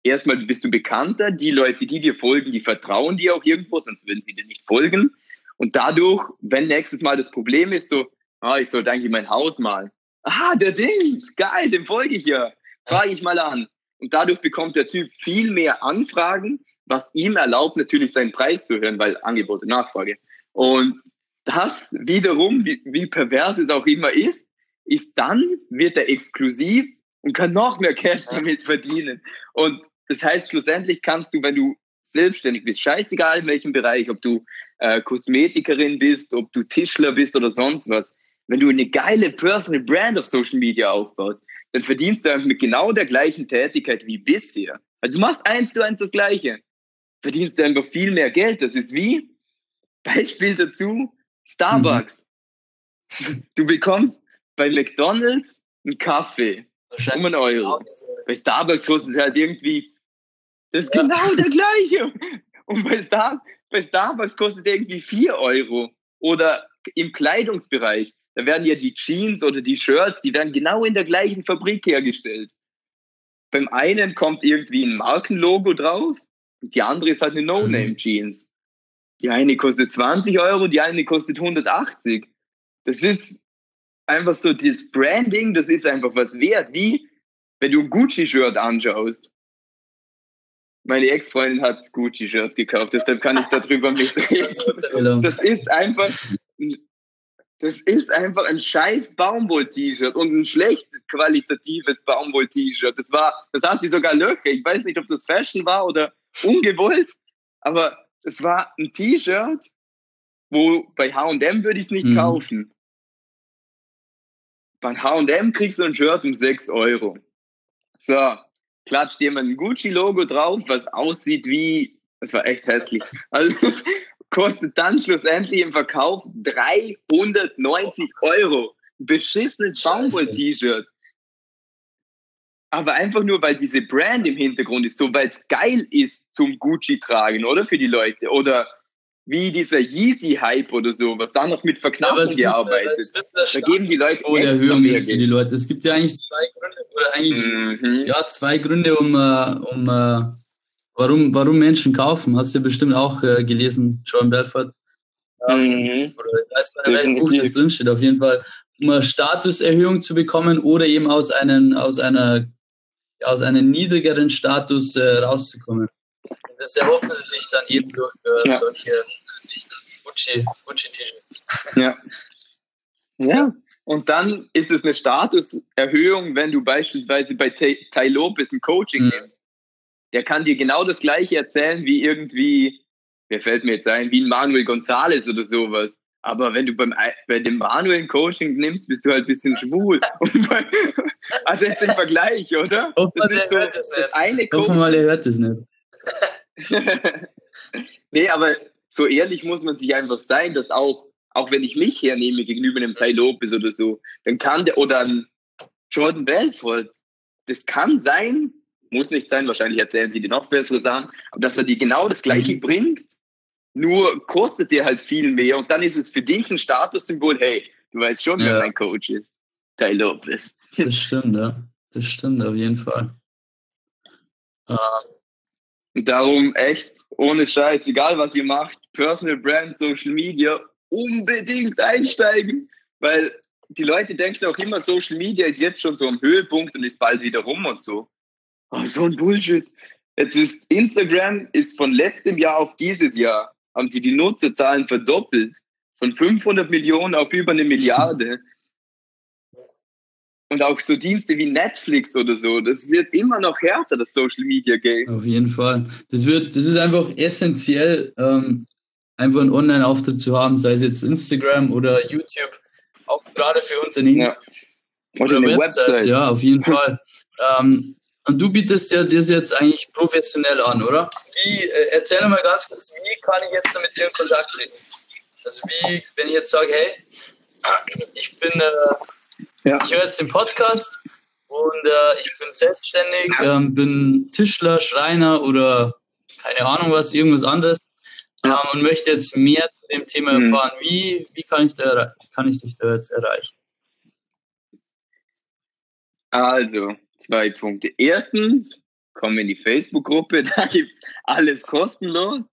erstmal bist du bekannter, die Leute, die dir folgen, die vertrauen dir auch irgendwo, sonst würden sie dir nicht folgen. Und dadurch, wenn nächstes Mal das Problem ist, so, ah, ich sollte eigentlich mein Haus malen. Ah, der Ding, geil, dem folge ich ja. Frage ich mal an. Und dadurch bekommt der Typ viel mehr Anfragen, was ihm erlaubt, natürlich seinen Preis zu hören, weil Angebot und Nachfrage. Und das wiederum, wie, wie pervers es auch immer ist, ist dann wird er exklusiv und kann noch mehr Cash damit verdienen. Und das heißt, schlussendlich kannst du, wenn du selbstständig bist, scheißegal in welchem Bereich, ob du äh, Kosmetikerin bist, ob du Tischler bist oder sonst was, wenn du eine geile Personal Brand auf Social Media aufbaust, dann verdienst du mit genau der gleichen Tätigkeit wie bisher. Also du machst eins zu eins das Gleiche. Verdienst du einfach viel mehr Geld. Das ist wie, *laughs* Beispiel dazu, Starbucks. Mhm. Du bekommst bei McDonalds einen Kaffee um einen Euro. Bei Starbucks kostet es halt irgendwie, das ist ja. genau der gleiche. Und bei, Star, bei Starbucks kostet irgendwie 4 Euro. Oder im Kleidungsbereich, da werden ja die Jeans oder die Shirts, die werden genau in der gleichen Fabrik hergestellt. Beim einen kommt irgendwie ein Markenlogo drauf, und die andere ist halt eine No-Name-Jeans. Die eine kostet 20 Euro, die eine kostet 180. Das ist einfach so, das Branding, das ist einfach was wert. Wie wenn du ein Gucci-Shirt anschaust. Meine Ex-Freundin hat Gucci-Shirts gekauft, deshalb kann ich darüber mitreden. *laughs* Das ist einfach, das ist einfach ein scheiß Baumwoll-T-Shirt und ein schlecht qualitatives Baumwoll-T-Shirt. Das war, das hatte sogar Löcher. Ich weiß nicht, ob das Fashion war oder ungewollt, aber es war ein T-Shirt, wo bei H&M würde ich es nicht mhm. kaufen. Bei H&M kriegst du ein Shirt um 6 Euro. So, klatscht jemand ein Gucci-Logo drauf, was aussieht wie, das war echt hässlich. Also kostet dann schlussendlich im Verkauf 390 Euro. Ein beschissenes Baumwoll-T-Shirt. Aber einfach nur, weil diese Brand im Hintergrund ist, so weil es geil ist zum Gucci tragen, oder? Für die Leute. Oder wie dieser Yeezy-Hype oder so, was da noch mit Verknappung ja, gearbeitet. da geben die Leute oh, Erhöhung ist für die Leute. Es gibt ja eigentlich zwei Gründe, oder eigentlich mhm. ja zwei Gründe, um, uh, um uh, warum, warum Menschen kaufen. Hast du bestimmt auch uh, gelesen, John Belfort. Mhm. Oder ich weiß gar nicht, welchem Buch das drinsteht. Auf jeden Fall, um eine Statuserhöhung zu bekommen oder eben aus einem aus einer aus einem niedrigeren Status rauszukommen das erhoffen sie sich dann eben durch äh, ja. solche Gucci-T-Shirts. *laughs* ja. Ja. Und dann ist es eine Statuserhöhung, wenn du beispielsweise bei Tai Lopez ein Coaching mhm. nimmst. Der kann dir genau das Gleiche erzählen wie irgendwie, wer fällt mir jetzt ein, wie ein Manuel González oder sowas. Aber wenn du beim, bei dem Manuel ein Coaching nimmst, bist du halt ein bisschen schwul. *laughs* bei, also jetzt im Vergleich, oder? Hoffen das ist so, das, das eine Coaching. Hoffen mal, er hört das nicht. *laughs* nee, aber so ehrlich muss man sich einfach sein, dass auch, auch wenn ich mich hernehme gegenüber einem Ty Lopez oder so, dann kann der, oder ein Jordan Belfort, das kann sein, muss nicht sein, wahrscheinlich erzählen sie dir noch bessere Sachen, aber dass er dir genau das Gleiche mhm. bringt, nur kostet dir halt viel mehr und dann ist es für dich ein Statussymbol, hey, du weißt schon, wer mein Coach ist. Ty Lopez. Das stimmt, ja. Das stimmt auf jeden Fall. Ähm, Darum echt ohne Scheiß, egal was ihr macht, Personal Brand, Social Media, unbedingt einsteigen, weil die Leute denken auch immer, Social Media ist jetzt schon so am Höhepunkt und ist bald wieder rum und so. Oh, so ein Bullshit. Jetzt ist Instagram ist von letztem Jahr auf dieses Jahr haben sie die Nutzerzahlen verdoppelt von 500 Millionen auf über eine Milliarde. *laughs* Und auch so Dienste wie Netflix oder so, das wird immer noch härter, das Social Media Game. Auf jeden Fall. Das wird, das ist einfach essentiell, ähm, einfach einen Online-Auftritt zu haben, sei es jetzt Instagram oder YouTube, auch gerade für Unternehmen. Ja. Oder, oder Websites, Website. ja, auf jeden Fall. *laughs* Ähm, und du bietest ja das jetzt eigentlich professionell an, oder? Wie, äh, erzähl mal ganz kurz, wie kann ich jetzt mit dir in Kontakt treten? Also wie, wenn ich jetzt sage, hey, *clears throat* ich bin äh, ja. Ich höre jetzt den Podcast und äh, ich bin selbstständig, ähm, bin Tischler, Schreiner oder keine Ahnung was, irgendwas anderes ähm, und möchte jetzt mehr zu dem Thema mhm. erfahren. Wie, wie kann, ich da, kann ich dich da jetzt erreichen? Also, zwei Punkte. Erstens, komm in die Facebook-Gruppe, *laughs* da gibt es alles kostenlos.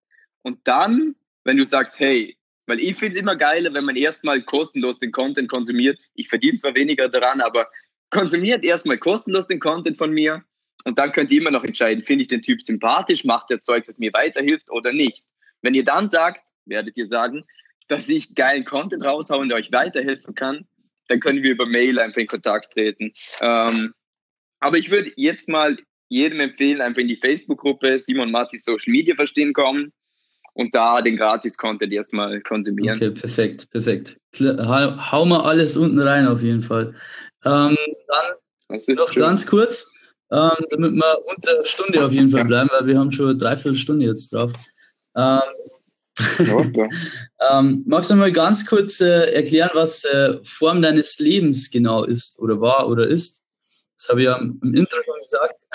Und dann, wenn du sagst, hey, weil ich finde es immer geiler, wenn man erstmal kostenlos den Content konsumiert. Ich verdiene zwar weniger daran, aber konsumiert erstmal kostenlos den Content von mir und dann könnt ihr immer noch entscheiden, finde ich den Typ sympathisch, macht der Zeug, das mir weiterhilft oder nicht. Wenn ihr dann sagt, werdet ihr sagen, dass ich geilen Content raushaue und euch weiterhelfen kann, dann können wir über Mail einfach in Kontakt treten. Ähm, aber ich würde jetzt mal jedem empfehlen, einfach in die Facebook-Gruppe Simon Matzi Social Media verstehen kommen und da den Gratis-Content erstmal konsumieren. Okay, perfekt, perfekt. Hau mal alles unten rein auf jeden Fall. Ähm, dann noch schön. ganz kurz, ähm, damit wir unter der Stunde auf jeden Fall bleiben, weil wir haben schon eine Dreiviertelstunde jetzt drauf. Ähm, *laughs* ähm, magst du mal ganz kurz äh, erklären, was äh, Form deines Lebens genau ist oder war oder ist? Das habe ich ja im Intro schon gesagt.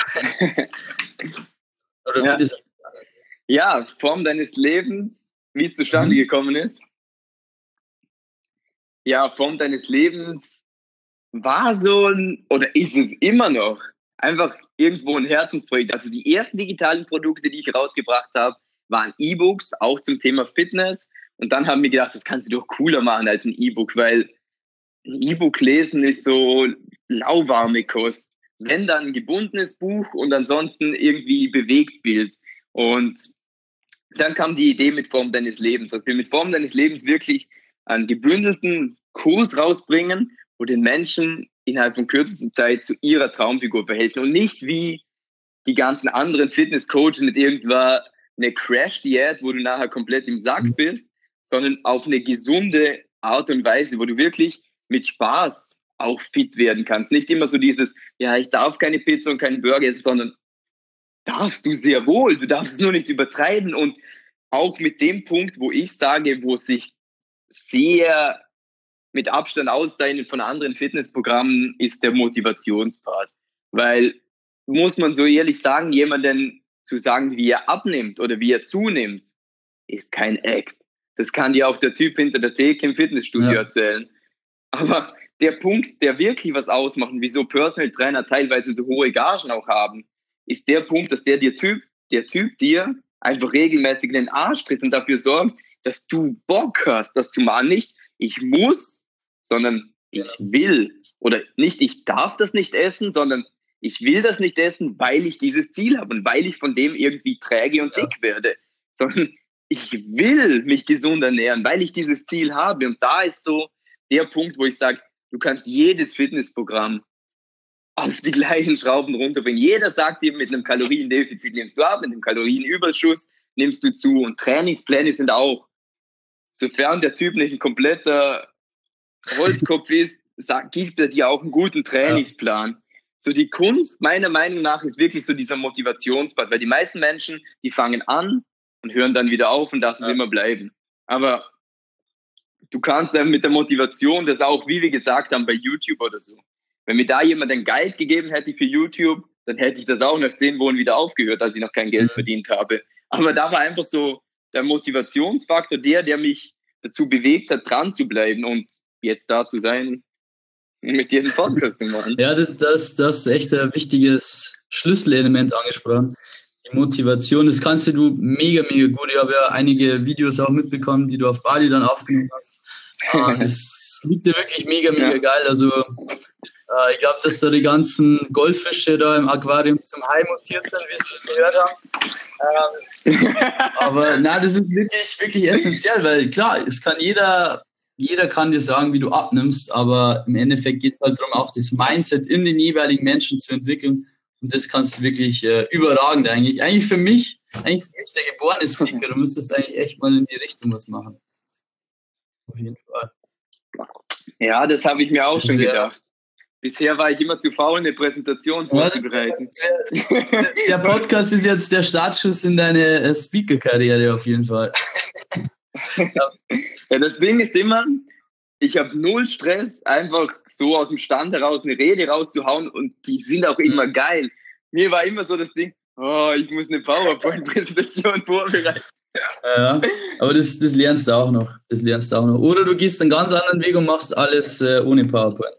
*laughs* oder ja. wie ja, Form deines Lebens, wie es zustande mhm. gekommen ist. Ja, Form deines Lebens war so ein, oder ist es immer noch, einfach irgendwo ein Herzensprojekt. Also die ersten digitalen Produkte, die ich rausgebracht habe, waren E-Books, auch zum Thema Fitness. Und dann haben wir gedacht, das kannst du doch cooler machen als ein E-Book, weil ein E-Book lesen ist so lauwarme Kost. Wenn dann ein gebundenes Buch und ansonsten irgendwie bewegt Bild. Und dann kam die Idee mit Form deines Lebens, dass wir mit Form deines Lebens wirklich einen gebündelten Kurs rausbringen, wo den Menschen innerhalb von kürzester Zeit zu ihrer Traumfigur verhelfen und nicht wie die ganzen anderen Fitnesscoaches mit irgendwann eine Crash-Diät, wo du nachher komplett im Sack mhm. bist, sondern auf eine gesunde Art und Weise, wo du wirklich mit Spaß auch fit werden kannst. Nicht immer so dieses, ja, ich darf keine Pizza und keinen Burger essen, sondern darfst du sehr wohl. Du darfst es nur nicht übertreiben. Und auch mit dem Punkt, wo ich sage, wo sich sehr mit Abstand auszeichnet von anderen Fitnessprogrammen, ist der Motivationspart. Weil, muss man so ehrlich sagen, jemanden zu sagen, wie er abnimmt oder wie er zunimmt, ist kein Act. Das kann dir auch der Typ hinter der Theke im Fitnessstudio ja. erzählen. Aber der Punkt, der wirklich was ausmacht, wieso Personal Trainer teilweise so hohe Gagen auch haben, ist der Punkt, dass der, der Typ, der Typ dir einfach regelmäßig in den Arsch tritt und dafür sorgt, dass du Bock hast, dass du mal nicht, ich muss, sondern ich will. Oder nicht, ich darf das nicht essen, sondern ich will das nicht essen, weil ich dieses Ziel habe und weil ich von dem irgendwie träge und dick werde. Sondern ich will mich gesund ernähren, weil ich dieses Ziel habe. Und da ist so der Punkt, wo ich sage, du kannst jedes Fitnessprogramm auf die gleichen Schrauben runterbringen. Jeder sagt dir, mit einem Kaloriendefizit nimmst du ab, mit einem Kalorienüberschuss nimmst du zu. Und Trainingspläne sind auch, sofern der Typ nicht ein kompletter Holzkopf ist, sagt, gibt er dir auch einen guten Trainingsplan. So die Kunst, meiner Meinung nach, ist wirklich so dieser Motivationspart, weil die meisten Menschen, die fangen an und hören dann wieder auf und lassen ja. immer bleiben. Aber du kannst dann mit der Motivation, das auch, wie wir gesagt haben, bei YouTube oder so, wenn mir da jemand ein Guide gegeben hätte für YouTube, dann hätte ich das auch nach zehn Wochen wieder aufgehört, als ich noch kein Geld mhm. verdient habe. Aber da war einfach so der Motivationsfaktor, der, der mich dazu bewegt hat, dran zu bleiben und jetzt da zu sein, mit dir einen Podcast zu machen. *laughs* Ja, das, das, das ist echt ein wichtiges Schlüsselelement angesprochen. Die Motivation, das kannst du mega, mega gut. Ich habe ja einige Videos auch mitbekommen, die du auf Bali dann aufgenommen hast. Ah, *laughs* das liegt dir wirklich mega, mega ja. geil. Also äh, ich glaube, dass da die ganzen Goldfische da im Aquarium zum Hai mutiert sind, wie Sie das gehört haben. Ähm, *laughs* aber na, das ist wirklich, wirklich essentiell, weil klar, es kann jeder, jeder kann dir sagen, wie du abnimmst, aber im Endeffekt geht es halt darum, auch das Mindset in den jeweiligen Menschen zu entwickeln. Und das kannst du wirklich äh, überragend eigentlich. Eigentlich für mich, eigentlich für mich der geborene *laughs* Speaker, du müsstest eigentlich echt mal in die Richtung was machen. Auf jeden Fall. Ja, das habe ich mir auch das schon gedacht. Bisher war ich immer zu faul, eine Präsentation vorzubereiten. der Podcast ist jetzt der Startschuss in deine äh, Speaker-Karriere auf jeden Fall. *laughs* ja, das Ding ist immer, ich habe null Stress, einfach so aus dem Stand heraus eine Rede rauszuhauen und die sind auch immer mhm. geil. Mir war immer so das Ding, oh, ich muss eine PowerPoint-Präsentation *laughs* vorbereiten. Ja, aber das, das lernst du auch noch. Das lernst du auch noch. Oder du gehst einen ganz anderen Weg und machst alles äh, ohne PowerPoint.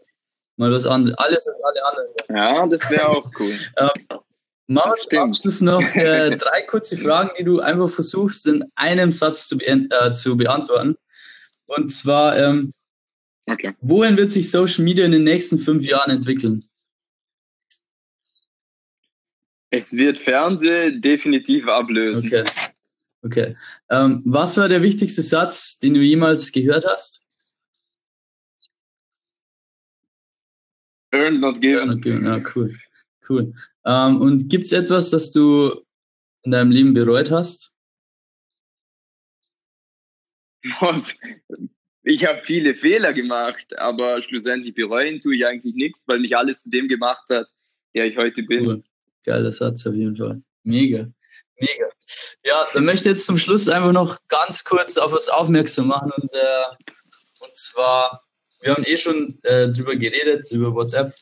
Mal was anderes. Alles als alle anderen. Ja, das wäre *laughs* auch cool. ähm, Machen wir zum Abschluss noch *laughs* äh, drei kurze Fragen, die du einfach versuchst, in einem Satz zu, be äh, zu beantworten. Und zwar, ähm, okay. wohin wird sich Social Media in den nächsten fünf Jahren entwickeln? Es wird Fernsehen definitiv ablösen. Okay. okay. Ähm, was war der wichtigste Satz, den du jemals gehört hast? Earned, not given. Okay, ja, cool. Cool. Ähm, und gibt es etwas, das du in deinem Leben bereut hast? *laughs* ich habe viele Fehler gemacht, aber schlussendlich bereuen tue ich eigentlich nichts, weil mich alles zu dem gemacht hat, der ich heute bin. Cool. Geiler Satz auf jeden Fall. Mega. Mega. Ja, dann möchte ich jetzt zum Schluss einfach noch ganz kurz auf was aufmerksam machen und, äh, und zwar, wir haben eh schon äh, drüber geredet, über WhatsApp.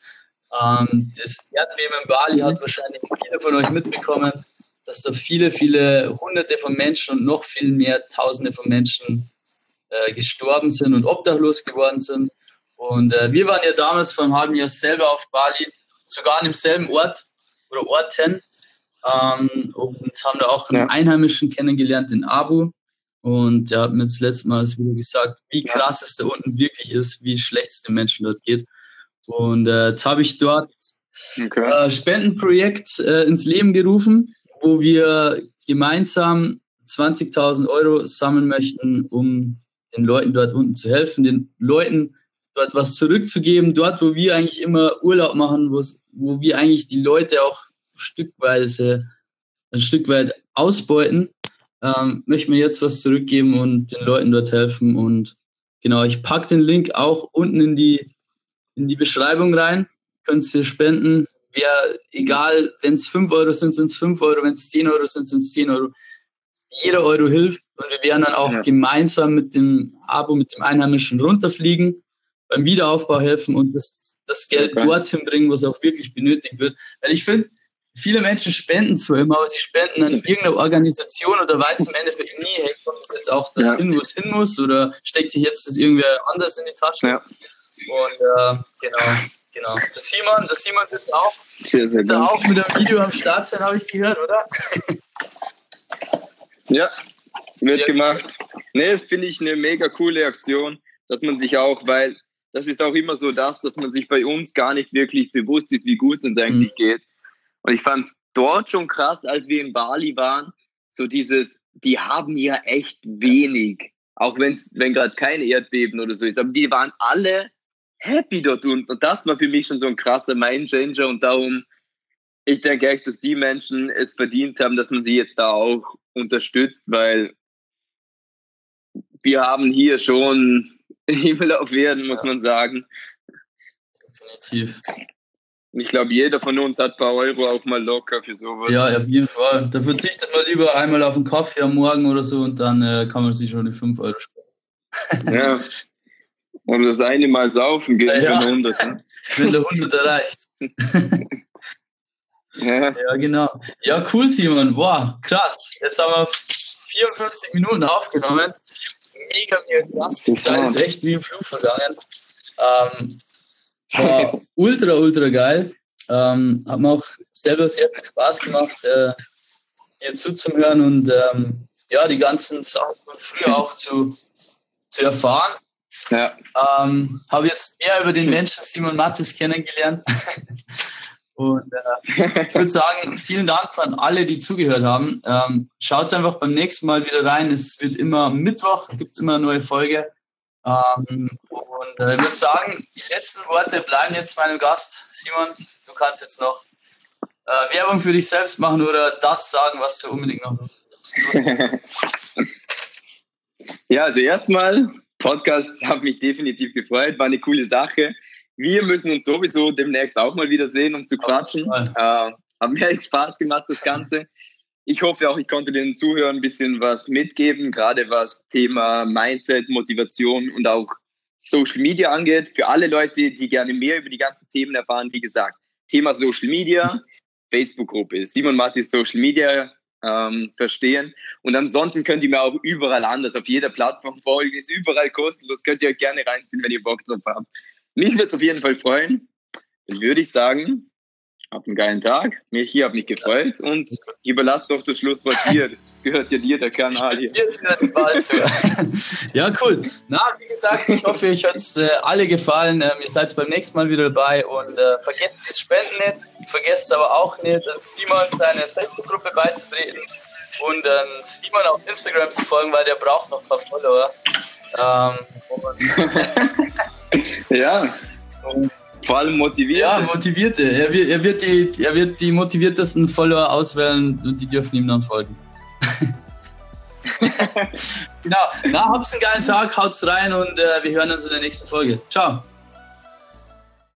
Ähm, das Erdbeben in Bali hat wahrscheinlich viele von euch mitbekommen, dass da viele, viele Hunderte von Menschen und noch viel mehr Tausende von Menschen äh, gestorben sind und obdachlos geworden sind. Und äh, wir waren ja damals vor einem halben Jahr selber auf Bali, sogar an demselben Ort oder Orten ähm, und haben da auch einen ja. Einheimischen kennengelernt, den Abu. Und der hat mir das letzte Mal wieder gesagt, wie krass es da unten wirklich ist, wie schlecht es den Menschen dort geht. Und äh, jetzt habe ich dort okay. äh, Spendenprojekt äh, ins Leben gerufen, wo wir gemeinsam 20.000 Euro sammeln möchten, um den Leuten dort unten zu helfen, den Leuten dort was zurückzugeben, dort, wo wir eigentlich immer Urlaub machen, wo wir eigentlich die Leute auch stückweise, ein Stück weit ausbeuten, ähm, möchten wir jetzt was zurückgeben und den Leuten dort helfen. Und genau, ich packe den Link auch unten in die, in die Beschreibung rein. Könnt ihr spenden. Wer, egal, wenn es 5 Euro sind, sind es 5 Euro, wenn es 10 Euro sind, sind es 10 Euro. Jeder Euro hilft und wir werden dann auch ja. gemeinsam mit dem Abo, mit dem Einheimischen runterfliegen, beim Wiederaufbau helfen und das, das Geld okay. dorthin bringen, wo es auch wirklich benötigt wird. Weil ich finde, viele Menschen spenden zwar immer, aber sie spenden an irgendeine Organisation oder weiß im Endeffekt nie, hey, kommt es jetzt auch dorthin, ja. wo es hin muss oder steckt sich jetzt das irgendwer anders in die Tasche. Ja. Und äh, genau, genau. Das Simon, das Simon wird auch, sehr, sehr wird auch mit einem Video am Start sein, habe ich gehört, oder? *laughs* ja, wird sehr gemacht. Gut. Nee, das finde ich eine mega coole Aktion, dass man sich auch, weil das ist auch immer so das, dass man sich bei uns gar nicht wirklich bewusst ist, wie gut es uns eigentlich mhm. geht. Und ich fand es dort schon krass, als wir in Bali waren, so dieses, die haben ja echt wenig, auch wenn's, wenn gerade kein Erdbeben oder so ist, aber die waren alle happy dort unten. Und das war für mich schon so ein krasser Mindchanger und darum, ich denke echt, dass die Menschen es verdient haben, dass man sie jetzt da auch unterstützt, weil wir haben hier schon *laughs* Himmel auf Erden, muss ja. man sagen. Definitiv. Ich glaube, jeder von uns hat ein paar Euro auch mal locker für sowas. Ja, auf jeden Fall. Da verzichtet man lieber einmal auf einen Kaffee am Morgen oder so und dann äh, kann man sich schon die 5 Euro sparen. ja. *laughs* Und das eine Mal saufen geht ja, 100. Ne? Wenn der 100 erreicht. *laughs* ja. ja, genau. Ja, cool, Simon. Boah, krass. Jetzt haben wir 54 Minuten aufgenommen. Mega, mega krass. Die Zeit ist echt wie im Flug vergangen. Ähm, war *laughs* ultra, ultra geil. Ähm, hat mir auch selber sehr viel Spaß gemacht, äh, hier zuzuhören und ähm, ja, die ganzen Sachen von früher auch zu, zu erfahren. Ja. Ähm, habe jetzt mehr über den Menschen Simon Mattes kennengelernt. *laughs* und äh, ich würde sagen, vielen Dank an alle, die zugehört haben. Ähm, Schaut einfach beim nächsten Mal wieder rein. Es wird immer Mittwoch, gibt es immer eine neue Folge. Ähm, und äh, ich würde sagen, die letzten Worte bleiben jetzt meinem Gast. Simon, du kannst jetzt noch äh, Werbung für dich selbst machen oder das sagen, was du unbedingt noch. *laughs* ja, also erstmal, Podcast hat mich definitiv gefreut, war eine coole Sache. Wir müssen uns sowieso demnächst auch mal wieder sehen, um zu quatschen. Äh, hat mir echt Spaß gemacht, das Ganze ich hoffe auch, ich konnte den Zuhörern ein bisschen was mitgeben, gerade was Thema Mindset, Motivation und auch Social Media angeht. Für alle Leute, die gerne mehr über die ganzen Themen erfahren, wie gesagt, Thema Social Media, Facebook-Gruppe, Simon Mattis Social Media ähm, verstehen. Und ansonsten könnt ihr mir auch überall anders, auf jeder Plattform folgen, ist überall kostenlos, könnt ihr euch gerne reinziehen, wenn ihr Bock drauf habt. Mich würde es auf jeden Fall freuen. Dann würde ich sagen, Habt einen geilen Tag. Mich hier, hab mich gefreut und ich überlasse doch das Schlusswort dir. Das gehört ja dir, der Kanal hier. Zu. ja, cool. Na, wie gesagt, ich hoffe, euch hat es äh, alle gefallen. Ähm, ihr seid beim nächsten Mal wieder dabei und äh, vergesst das Spenden nicht. Vergesst aber auch nicht, Simon seine Facebook-Gruppe beizutreten und äh, Simon auf Instagram zu folgen, weil der braucht noch ein paar Follower. Ähm, *laughs* ja. Vor allem motivierte. Ja, motivierte. Er wird, er wird, die, er wird die motiviertesten Follower auswählen und die dürfen ihm dann folgen. *laughs* genau. Na, habt's einen geilen Tag, haut's rein und äh, wir hören uns in der nächsten Folge. Ciao.